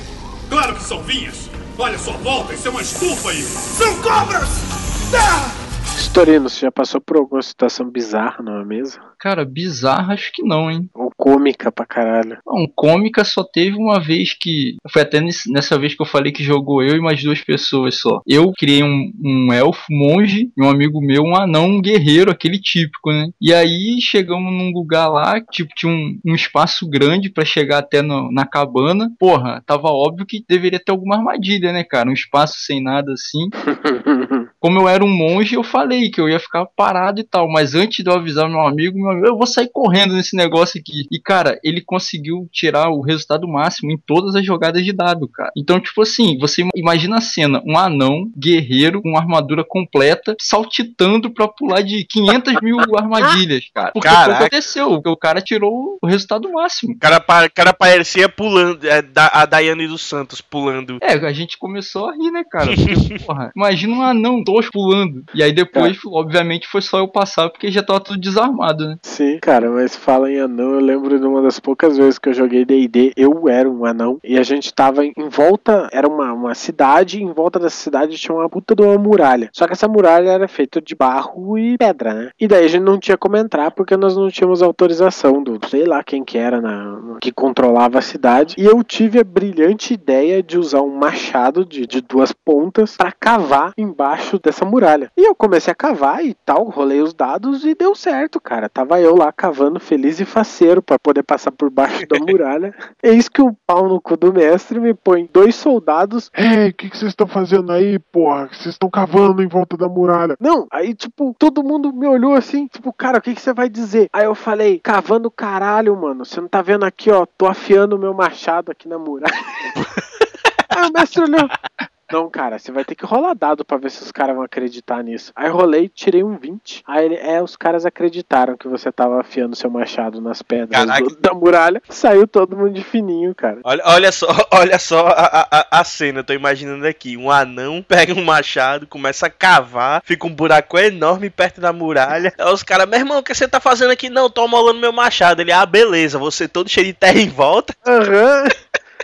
Claro que são vinhas. Olha a sua volta, isso é uma estufa aí. São cobras! Ah! Storino, você já passou por alguma situação bizarra numa mesa? Cara, bizarro acho que não, hein? Ou cômica pra caralho? Não, cômica só teve uma vez que. Foi até nessa vez que eu falei que jogou eu e mais duas pessoas só. Eu criei um, um elfo, monge, e um amigo meu, um anão, um guerreiro, aquele típico, né? E aí chegamos num lugar lá, tipo, tinha um, um espaço grande pra chegar até no- na cabana. Porra, tava óbvio que deveria ter alguma armadilha, né, cara? Um espaço sem nada assim. Como eu era um monge, eu falei que eu ia ficar parado e tal. Mas antes de eu avisar meu amigo, meu amigo, eu vou sair correndo nesse negócio aqui. E, cara, ele conseguiu tirar o resultado máximo em todas as jogadas de dado, cara. Então, tipo assim, você imagina a cena: um anão, guerreiro, com armadura completa, saltitando pra pular de 500 mil armadilhas, cara. Porque foi o que aconteceu. O cara tirou o resultado máximo. O cara, cara parecia pulando, é, da, a Daiane dos Santos pulando. É, a gente começou a rir, né, cara? Porque, porra, imagina um anão tosco pulando. E aí depois, obviamente, foi só eu passar porque já tava tudo desarmado, né? Sim, cara, mas fala em anão, eu lembro de uma das poucas vezes que eu joguei D&D, eu era um anão, e a gente tava em, volta, era uma, uma cidade, e em volta dessa cidade tinha uma puta de uma muralha. Só que essa muralha era feita de barro e pedra, né? E daí a gente não tinha como entrar porque nós não tínhamos autorização do, sei lá quem que era, na, que controlava a cidade. E eu tive a brilhante ideia de usar um machado de, de duas pontas pra cavar embaixo dessa muralha. E eu comecei a cavar e tal, rolei os dados e deu certo, cara. Tava eu lá cavando feliz e faceiro pra poder passar por baixo da muralha. Eis que o pau no cu do mestre me põe dois soldados. Ei, o que vocês estão fazendo aí, porra? Vocês estão cavando em volta da muralha. Não, aí tipo, todo mundo me olhou assim, tipo, cara, o que que você vai dizer? Aí eu falei, cavando caralho, mano. Você não tá vendo aqui, ó, tô afiando o meu machado aqui na muralha. aí o mestre olhou. Não, cara, você vai ter que rolar dado pra ver se os caras vão acreditar nisso. Aí rolei, tirei um 20. Aí ele, é, os caras acreditaram que você tava afiando seu machado nas pedras do- da muralha. Saiu todo mundo de fininho, cara. Olha, olha só, olha só a, a, a cena, eu tô imaginando aqui. Um anão pega um machado, começa a cavar, fica um buraco enorme perto da muralha. Aí os caras, meu irmão, o que você tá fazendo aqui? Não, tô amolando meu machado. Ele, ah, beleza, você todo cheio de terra em volta, Aham.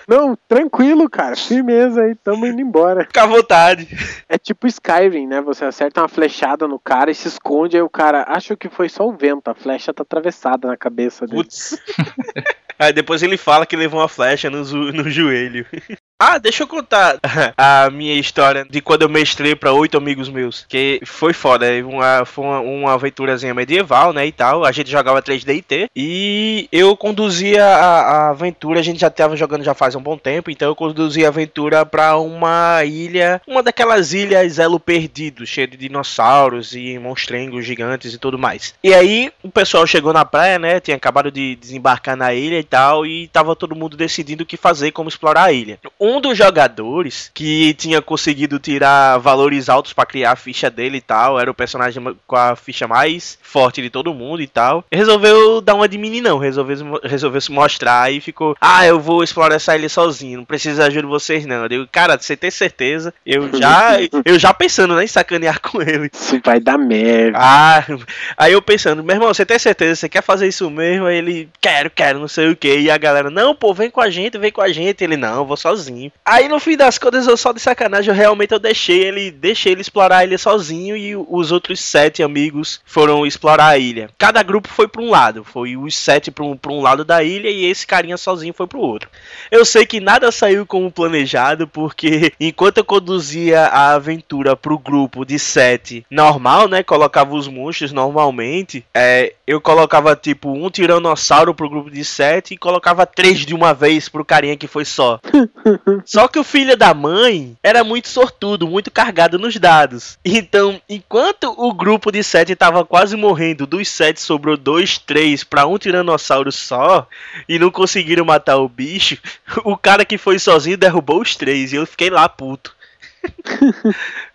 Não, tranquilo, cara. Firmeza aí, tamo indo embora. fica à vontade. É tipo Skyrim, né? Você acerta uma flechada no cara e se esconde, aí o cara acha que foi só o vento, a flecha tá atravessada na cabeça dele. Putz. Aí depois ele fala que levou uma flecha no, no joelho. Ah, deixa eu contar a minha história de quando eu mestrei pra oito amigos meus. Que foi foda. é Uma, foi uma, uma aventurazinha medieval, né? E tal. A gente jogava 3DT. E eu conduzia a, a aventura. A gente já tava jogando já faz um bom tempo. Então eu conduzia a aventura pra uma ilha. Uma daquelas ilhas Elo Perdido, cheia de dinossauros e monstrengos gigantes e tudo mais. E aí o pessoal chegou na praia, né? Tinha acabado de desembarcar na ilha e tal. E tava todo mundo decidindo o que fazer, como explorar a ilha. Um dos jogadores que tinha conseguido tirar valores altos pra criar a ficha dele e tal, era o personagem com a ficha mais forte de todo mundo e tal. Resolveu dar uma de meninão, resolveu, resolveu se mostrar e ficou: Ah, eu vou explorar essa ilha sozinho, não preciso da ajuda de vocês não. Eu digo, cara, você tem certeza? Eu já, eu já pensando né, em sacanear com ele. Isso vai dar merda. Ah, aí eu pensando, meu irmão, você tem certeza? Você quer fazer isso mesmo? Aí ele, quero, quero, não sei o que. E a galera, não, pô, vem com a gente, vem com a gente. Ele, não, eu vou sozinho. Aí no fim das contas, eu só de sacanagem, eu realmente eu deixei ele, deixei ele explorar a ilha sozinho e o- os outros sete amigos foram explorar a ilha. Cada grupo foi pra um lado, foi os sete pra um, pra um lado da ilha e esse carinha sozinho foi pro outro. Eu sei que nada saiu como planejado, porque enquanto eu conduzia a aventura pro grupo de sete normal, né? Colocava os monstros normalmente. É, eu colocava tipo um tiranossauro pro grupo de sete e colocava três de uma vez pro carinha que foi só. Só que o filho da mãe era muito sortudo, muito cargado nos dados. Então, enquanto o grupo de sete tava quase morrendo, dos sete sobrou dois, três pra um tiranossauro só, e não conseguiram matar o bicho, o cara que foi sozinho derrubou os três, e eu fiquei lá puto.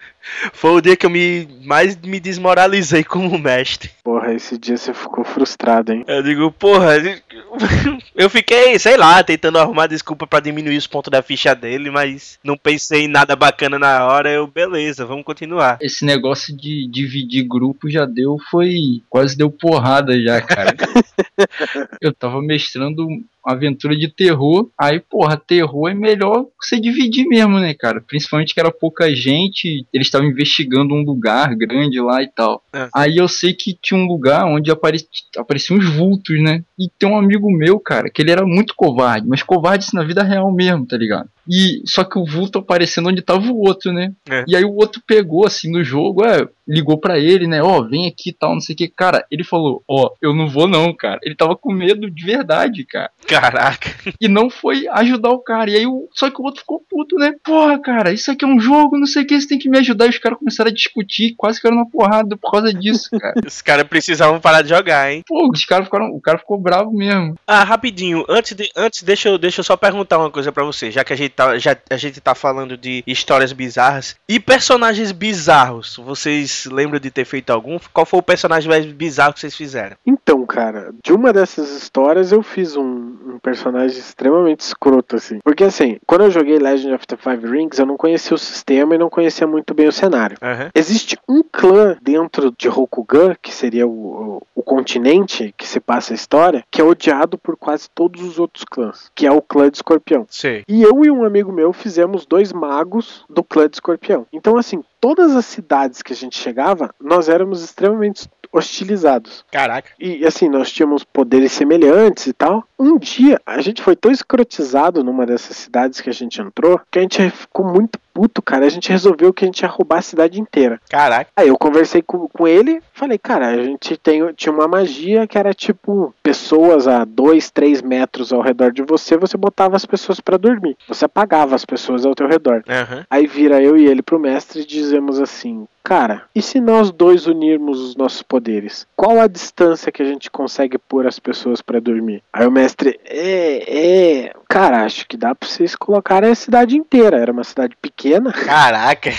Foi o dia que eu me mais me desmoralizei como mestre. Porra, esse dia você ficou frustrado, hein? Eu digo, porra, eu fiquei, sei lá, tentando arrumar desculpa pra diminuir os pontos da ficha dele, mas não pensei em nada bacana na hora. Eu, beleza, vamos continuar. Esse negócio de dividir grupo já deu, foi. Quase deu porrada já, cara. eu tava mestrando uma aventura de terror. Aí, porra, terror é melhor você dividir mesmo, né, cara? Principalmente que era pouca gente, eles estavam investigando um lugar grande lá e tal. É. Aí eu sei que tinha um lugar onde apare... apareciam uns vultos, né? E tem um amigo meu, cara, que ele era muito covarde, mas covarde na vida real mesmo, tá ligado? E só que o vulto aparecendo onde tava o outro, né? É. E aí o outro pegou assim no jogo, é, ligou pra ele, né? Ó, vem aqui e tal, não sei o que. Cara, ele falou, ó, eu não vou não, cara. Ele tava com medo de verdade, cara. Caraca. E não foi ajudar o cara. E aí, o... só que o outro ficou puto, né? Porra, cara, isso aqui é um jogo, não sei o que, você tem que me ajudar. E os caras começaram a discutir, quase ficaram na porrada por causa disso, cara. Os caras precisavam parar de jogar, hein? Pô, os caras ficaram. O cara ficou bravo mesmo. Ah, rapidinho, antes, de, antes deixa, eu, deixa eu só perguntar uma coisa pra você, já que a gente, tá, já, a gente tá falando de histórias bizarras. E personagens bizarros, vocês lembram de ter feito algum? Qual foi o personagem mais bizarro que vocês fizeram? Então, cara, de uma dessas histórias eu fiz um, um personagem extremamente escroto, assim. Porque, assim, quando eu joguei Legend of the Five Rings, eu não conhecia o sistema e não conhecia muito bem o cenário. Aham. Existe um clã dentro de Rokugan, que seria o, o, o continente que se passa a história, que é odiado por quase todos os outros clãs, que é o clã de Escorpião. Sei. E eu e um amigo meu fizemos dois magos do clã de Escorpião. Então, assim, todas as cidades que a gente chegava, nós éramos extremamente hostilizados. Caraca. E assim, nós tínhamos poderes semelhantes e tal. Um dia, a gente foi tão escrotizado numa dessas cidades que a gente entrou, que a gente ficou muito puto, cara. A gente resolveu que a gente ia roubar a cidade inteira. Caraca. Aí eu conversei com, com ele, falei, cara, a gente tem, tinha uma magia que era tipo pessoas a 2, 3 metros ao redor de você, você botava as pessoas pra dormir. Você apagava as pessoas ao teu redor. Aham. Aí vira eu e ele pro mestre e dizemos assim: Cara, e se nós dois unirmos os nossos poderes? Qual a distância que a gente consegue pôr as pessoas pra dormir? Aí o mestre, é, é. Cara, acho que dá pra vocês colocarem a cidade inteira. Era uma cidade pequena. Caraca.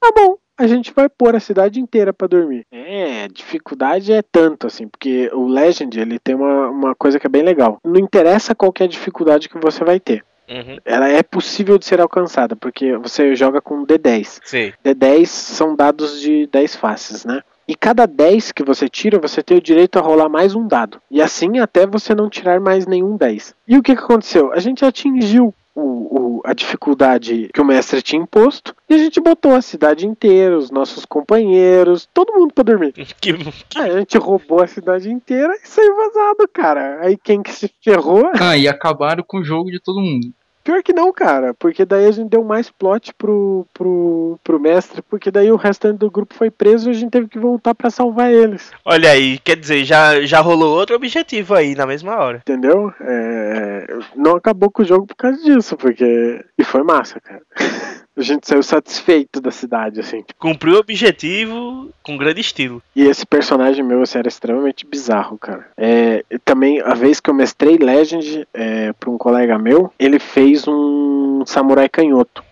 Tá bom. A gente vai pôr a cidade inteira pra dormir. É, dificuldade é tanto, assim, porque o Legend ele tem uma, uma coisa que é bem legal. Não interessa qual que é a dificuldade que você vai ter. Uhum. Ela é possível de ser alcançada, porque você joga com D10. Sei. D10 são dados de 10 faces, né? E cada 10 que você tira, você tem o direito a rolar mais um dado. E assim até você não tirar mais nenhum 10. E o que, que aconteceu? A gente atingiu o, o- a dificuldade que o mestre tinha imposto e a gente botou a cidade inteira, os nossos companheiros, todo mundo pra dormir. Que, a gente roubou a cidade inteira e saiu vazado, cara. Aí quem que se ferrou? Ah, e acabaram com o jogo de todo mundo. Pior que não, cara, porque daí a gente deu mais plot pro, pro, pro mestre, porque daí o restante do grupo foi preso e a gente teve que voltar pra salvar eles. Olha aí, quer dizer, já, já rolou outro objetivo aí na mesma hora. Entendeu? É, não acabou com o jogo por causa disso, porque. E foi massa, cara. A gente saiu satisfeito da cidade, assim. tipo. Cumpriu o objetivo com grande estilo. E esse personagem meu, assim, era extremamente bizarro, cara. É, também, a vez que eu mestrei Legend é, pra um colega meu, ele fez um samurai canhoto.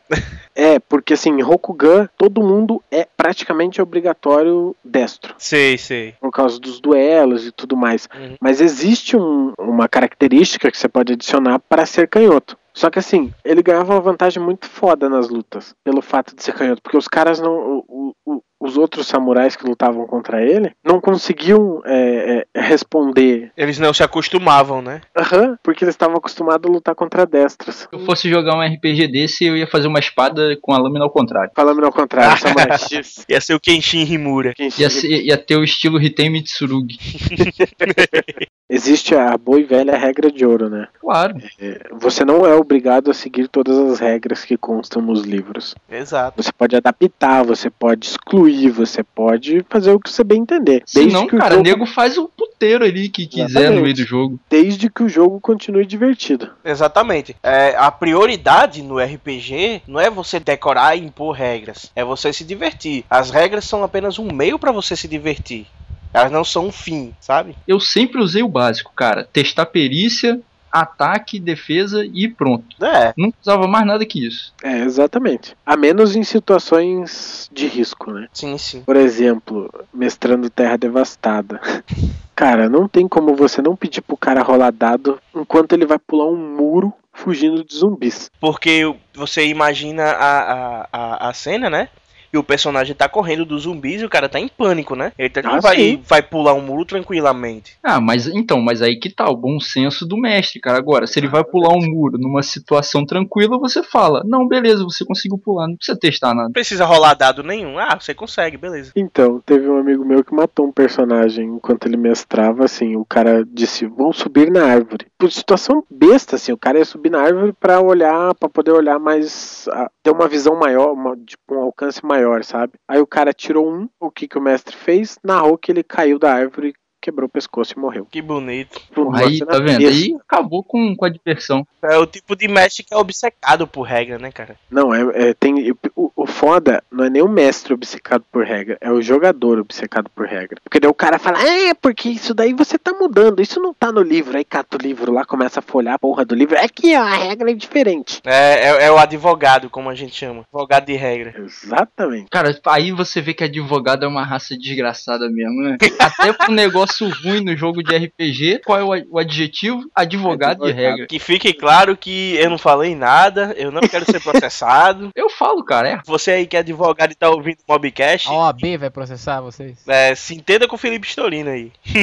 É, porque assim, em Rokugan, todo mundo é praticamente obrigatório destro. Sei, sei. por causa dos duelos e tudo mais. Uhum. Mas existe um- uma característica que você pode adicionar para ser canhoto. Só que assim, ele ganhava uma vantagem muito foda nas lutas, pelo fato de ser canhoto, porque os caras não. o- o- os outros samurais que lutavam contra ele não conseguiam é, é, responder. Eles não se acostumavam, né? Aham, porque eles estavam acostumados a lutar contra destros. Se eu fosse jogar um RPG desse, eu ia fazer uma espada com a lâmina ao contrário. Falando ao contrário, Samurai X. Ia ser o Kenshin Himura. quem Ia, se- ser- ia ter o estilo Hitei Mitsurugi. Existe a boa e velha regra de ouro, né? Claro. É, você não é obrigado a seguir todas as regras que constam nos livros. Exato. Você pode adaptar, você pode excluir, você pode fazer o que você bem entender. Se não, que o cara, o jogo- nego faz o puteiro ali que quiser Exatamente. no meio do jogo. Desde que o jogo continue divertido. Exatamente. É, a prioridade no RPG não é você decorar e impor regras, é você se divertir. As regras são apenas um meio pra você se divertir. Elas não são um fim, sabe? Eu sempre usei o básico, cara. Testar perícia, ataque, defesa e pronto. É. Não precisava mais nada que isso. É, exatamente. A menos em situações de risco, né? Sim, sim. Por exemplo, mestrando Terra Devastada. Cara, não tem como você não pedir pro cara rolar dado enquanto ele vai pular um muro fugindo de zumbis. Porque você imagina a, a, a, a cena, né? E o personagem tá correndo dos zumbis e o cara tá em pânico, né? Ele tá, não Ah, vai, sim. vai pular um muro tranquilamente. Ah, mas então, mas aí que tá o bom senso do mestre, cara. Agora, se ele vai pular um muro numa situação tranquila, você fala: Não, beleza, você conseguiu pular, não precisa testar nada. Não precisa rolar dado nenhum. Ah, você consegue, beleza. Então, teve um amigo meu que matou um personagem enquanto ele mestrava, assim, o cara disse, vão subir na árvore. Por situação besta, assim, o cara ia subir na árvore pra olhar, pra poder olhar mais, ter uma visão maior, uma, tipo, um alcance maior, sabe? Aí o cara tirou um, o que que o mestre fez? Narrou que ele caiu da árvore, quebrou o pescoço e morreu. Que bonito. Aí, tá vendo? besta. Aí acabou com, com a diversão. É o tipo de mestre que é obcecado por regra, né, cara? Não, é, é- tem o, o foda não é nem o mestre obcecado por regra, é o jogador obcecado por regra. Porque daí o cara fala, "Ah, é, porque isso daí você tá mudando, isso não tá no livro. Aí cata o livro lá, começa a folhar a porra do livro. É que a regra é diferente. É, é, é o advogado, como a gente chama. Advogado de regra. Exatamente. Cara, aí você vê que advogado é uma raça desgraçada mesmo, né? Até pro negócio ruim no jogo de RPG, qual é o, adjetivo? Advogado, de regra. Que fique claro que eu não falei nada, eu não quero ser processado. Eu falo, cara, é. Você aí que é advogado e tá ouvindo o Mobcast, A OAB vai processar vocês? é, se entenda com o Felipe Storino aí.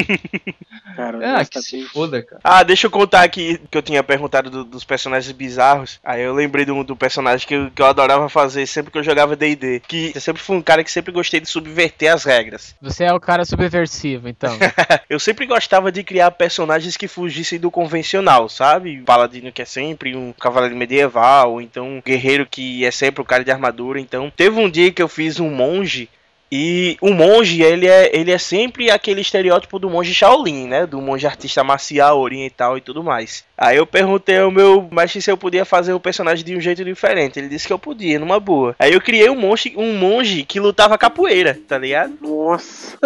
Cara, É, que se foda, cara. Ah, deixa eu contar aqui que eu tinha perguntado do- dos personagens bizarros. Aí eu lembrei do, do personagem que eu, que eu adorava fazer sempre que eu jogava DD. Que eu sempre fui um cara que sempre gostei de subverter as regras. Você é o cara subversivo, então. Eu sempre gostava de criar personagens que fugissem do convencional, sabe? Paladino que é sempre um cavaleiro medieval, ou então um guerreiro que é sempre o cara de armadura. Então, teve um dia que eu fiz um monge e o monge, ele é, ele é sempre aquele estereótipo do monge Shaolin, né? Do monge artista marcial, oriental e tudo mais. Aí eu perguntei ao meu mestre se eu podia fazer o personagem de um jeito diferente. Ele disse que eu podia, numa boa. Aí eu criei um monge, um monge que lutava capoeira, tá ligado? Nossa.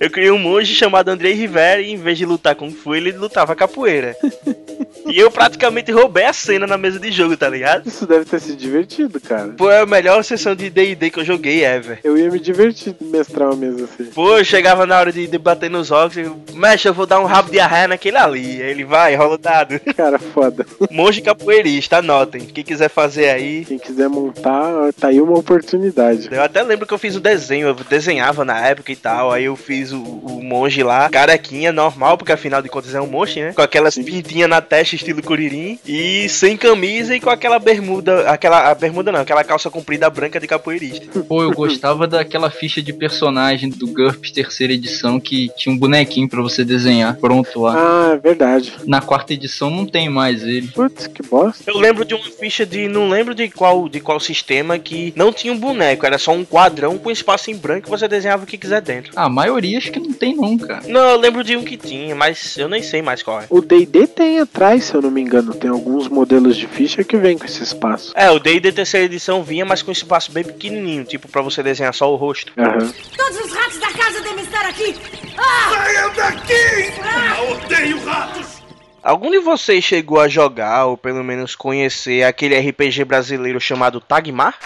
Eu criei um monge chamado Andrei Rivera e em vez de lutar Kung Fu, ele lutava capoeira. e eu praticamente roubei a cena na mesa de jogo, tá ligado? Isso deve ter sido divertido, cara. Foi a melhor sessão de D&D que eu joguei ever. Eu ia me divertir de mestrar uma mesa assim. Pô, eu chegava na hora de debater nos rocks e eu, mestre, eu vou dar um rabo de arraia naquele ali. Aí ele vai, rola o dado. Cara, foda. Monge capoeirista, anotem. Quem quiser fazer aí. Quem quiser montar, tá aí uma oportunidade. Eu até lembro que eu fiz o desenho, eu desenhava na época e tal. Aí eu fiz o, o monge lá, carequinha, normal, porque afinal de contas é um monge, né? Com aquelas pintinhas na testa, estilo curirim. E sem camisa e com aquela bermuda. Aquela. A bermuda não, aquela calça comprida branca de capoeirista. Pô, eu gostava daquela ficha de personagem do GURPS terceira edição que tinha um bonequinho pra você desenhar pronto lá. Ah, é verdade. Na quarta edição não tem mais ele. Putz, que bosta. Eu lembro de uma ficha de. Não lembro de qual, de qual sistema que não tinha um boneco, era só um quadrão com espaço em branco e você desenhava o que quiser dentro. Ah, a maioria acho que não tem cara. Não, eu lembro de um que tinha, mas eu nem sei mais qual é. O D&D tem atrás, se eu não me engano, tem alguns modelos de ficha que vem com esse espaço. É, o D&D terceira edição vinha, mas com espaço bem pequenininho, tipo pra você desenhar só o rosto. Aham. Todos os ratos da casa devem estar aqui! Ah! Saiam daqui! Eu odeio ratos! Algum de vocês chegou a jogar, ou pelo menos conhecer, aquele RPG brasileiro chamado Tagmar?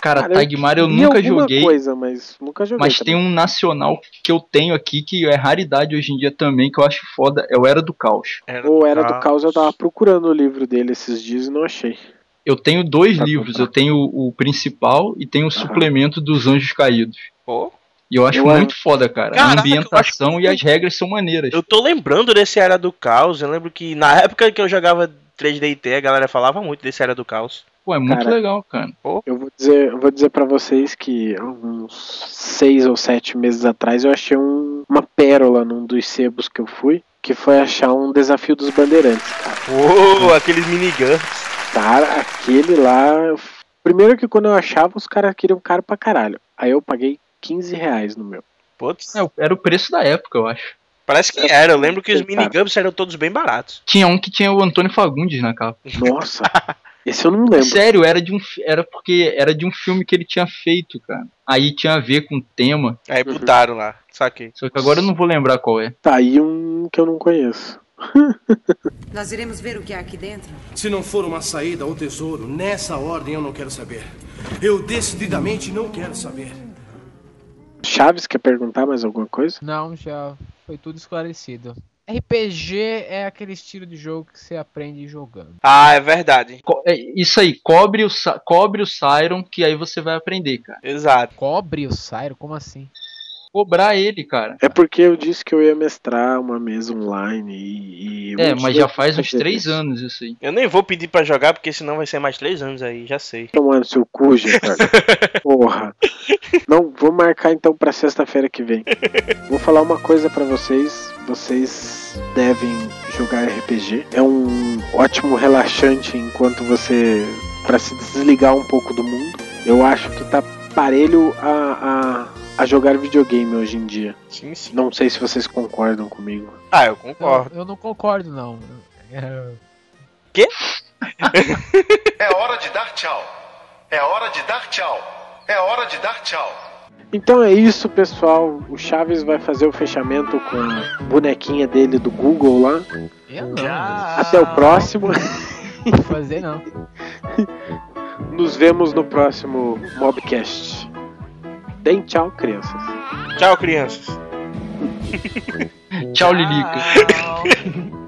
Cara, Cara, Tagmar eu vi nunca joguei. coisa, mas nunca joguei. Mas tem um nacional que eu tenho aqui que é raridade hoje em dia também, que eu acho foda, é o Era do Caos. Ou Era do Caos, eu tava procurando o livro dele esses dias e não achei. Eu tenho dois Pra livros, comprar. eu tenho o principal e tenho o suplemento dos Anjos Caídos. Pô. E eu acho Eu muito foda, cara. Caraca, a ambientação acho e as regras são maneiras. Eu tô lembrando desse Era do Caos, eu lembro que na época que eu jogava 3D e T, a galera falava muito desse Era do Caos. Pô, é muito Cara, legal, cara. Eu vou dizer, eu vou dizer para vocês que uns seis ou sete meses atrás eu achei um- uma pérola num dos sebos que eu fui, que foi achar um desafio dos bandeirantes, cara. Ô, aqueles miniguns. Cara, aquele lá. Primeiro que quando eu achava, os caras queriam caro pra caralho. Aí eu paguei 15 reais no meu. Putz. É, era o preço da época, eu acho. Parece que era. Eu lembro que os miniguns eram todos bem baratos. Tinha um que tinha o Antônio Fagundes na capa. Nossa, esse eu não lembro. Sério, era de um era porque era de um filme que ele tinha feito, cara. Aí tinha a ver com o tema, Aí botaram lá. Saquei. só que agora eu não vou lembrar qual é. Tá aí um que eu não conheço. Nós iremos ver o que há aqui dentro. Se não for uma saída ou tesouro, nessa ordem eu não quero saber. Eu decididamente não quero saber. Chaves, quer perguntar mais alguma coisa? Não, já foi tudo esclarecido. RPG é aquele estilo de jogo que você aprende jogando. Ah, é verdade. Co- é isso aí, cobre o, cobre o Siron, que aí você vai aprender, cara. Exato. Cobre o Cyro? Como assim? Cobrar ele, cara. É porque eu disse que eu ia mestrar uma mesa online e. e É, mas já faz uns três isso. anos isso aí. Eu nem vou pedir pra jogar, porque senão vai ser mais três anos aí, já sei. Tomando seu cu, Gerardo. Porra. Não, vou marcar então pra sexta-feira que vem. Vou falar uma coisa pra vocês. Vocês devem jogar RPG. É um ótimo relaxante enquanto você. pra se desligar um pouco do mundo. Eu acho que tá parelho a, a, a jogar videogame hoje em dia. Sim, sim. Não sei se vocês concordam comigo. Ah, eu Eu, concordo. eu não concordo, não. É, É hora de dar tchau. É hora de dar tchau. É hora de dar tchau. Então é isso, pessoal. O Chaves vai fazer o fechamento com a bonequinha dele do Google lá. eu não. Até o próximo. Não vou fazer, não. Nos vemos no próximo Mobcast. Deem tchau, crianças. Tchau, crianças. Tchau, Lilica.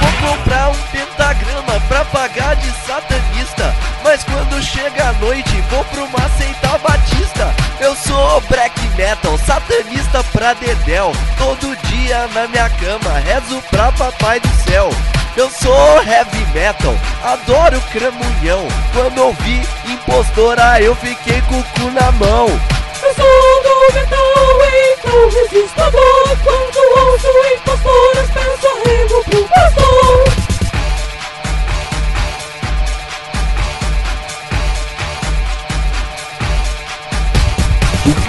Vou comprar um pentagrama pra pagar de satanista. Mas quando chega a noite, vou pra uma seita batista. Eu sou black metal, satanista pra dedéu. Todo dia na minha cama, rezo pra papai do céu. Eu sou heavy metal, adoro cramunhão. Quando ouvi impostora, eu fiquei com o cu na mão. Eu sou do metal, então resisto a dor. Quando ouço impostoras, peço arrego pro pastor.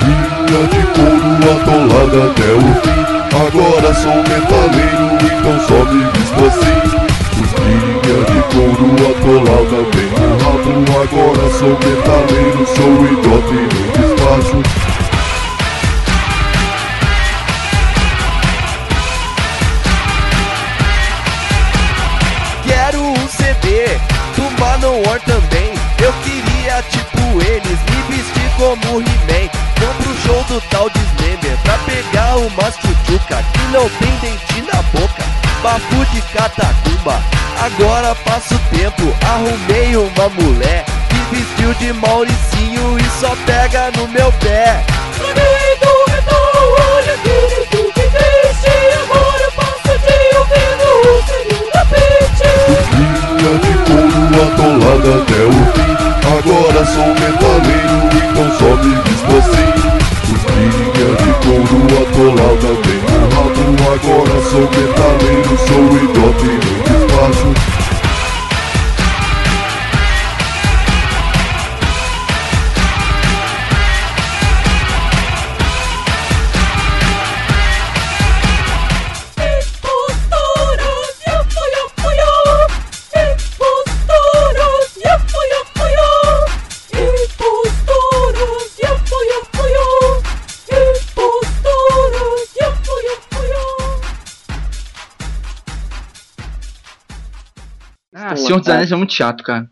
Linha de couro atolada até o fim Agora sou metaleiro, então só me visto assim Os linha de couro atolada bem no rabo Agora sou metaleiro, sou idiota e não despacho Manowar também. Eu queria, tipo eles, me vestir como He-Man. Show do tal Dismember pra pegar uma chuchuca que não tem dente na boca. Bafu de catacumba. Agora passo tempo, arrumei uma mulher que vestiu de Mauricinho e só pega no meu pé. De couro atolada até o fim. Agora sou metaleiro, então só me visto assim. De couro atolada bem no rabo. Agora sou metaleiro, sou idiota e não despacho. Senhor dos Anéis é muito chato, cara.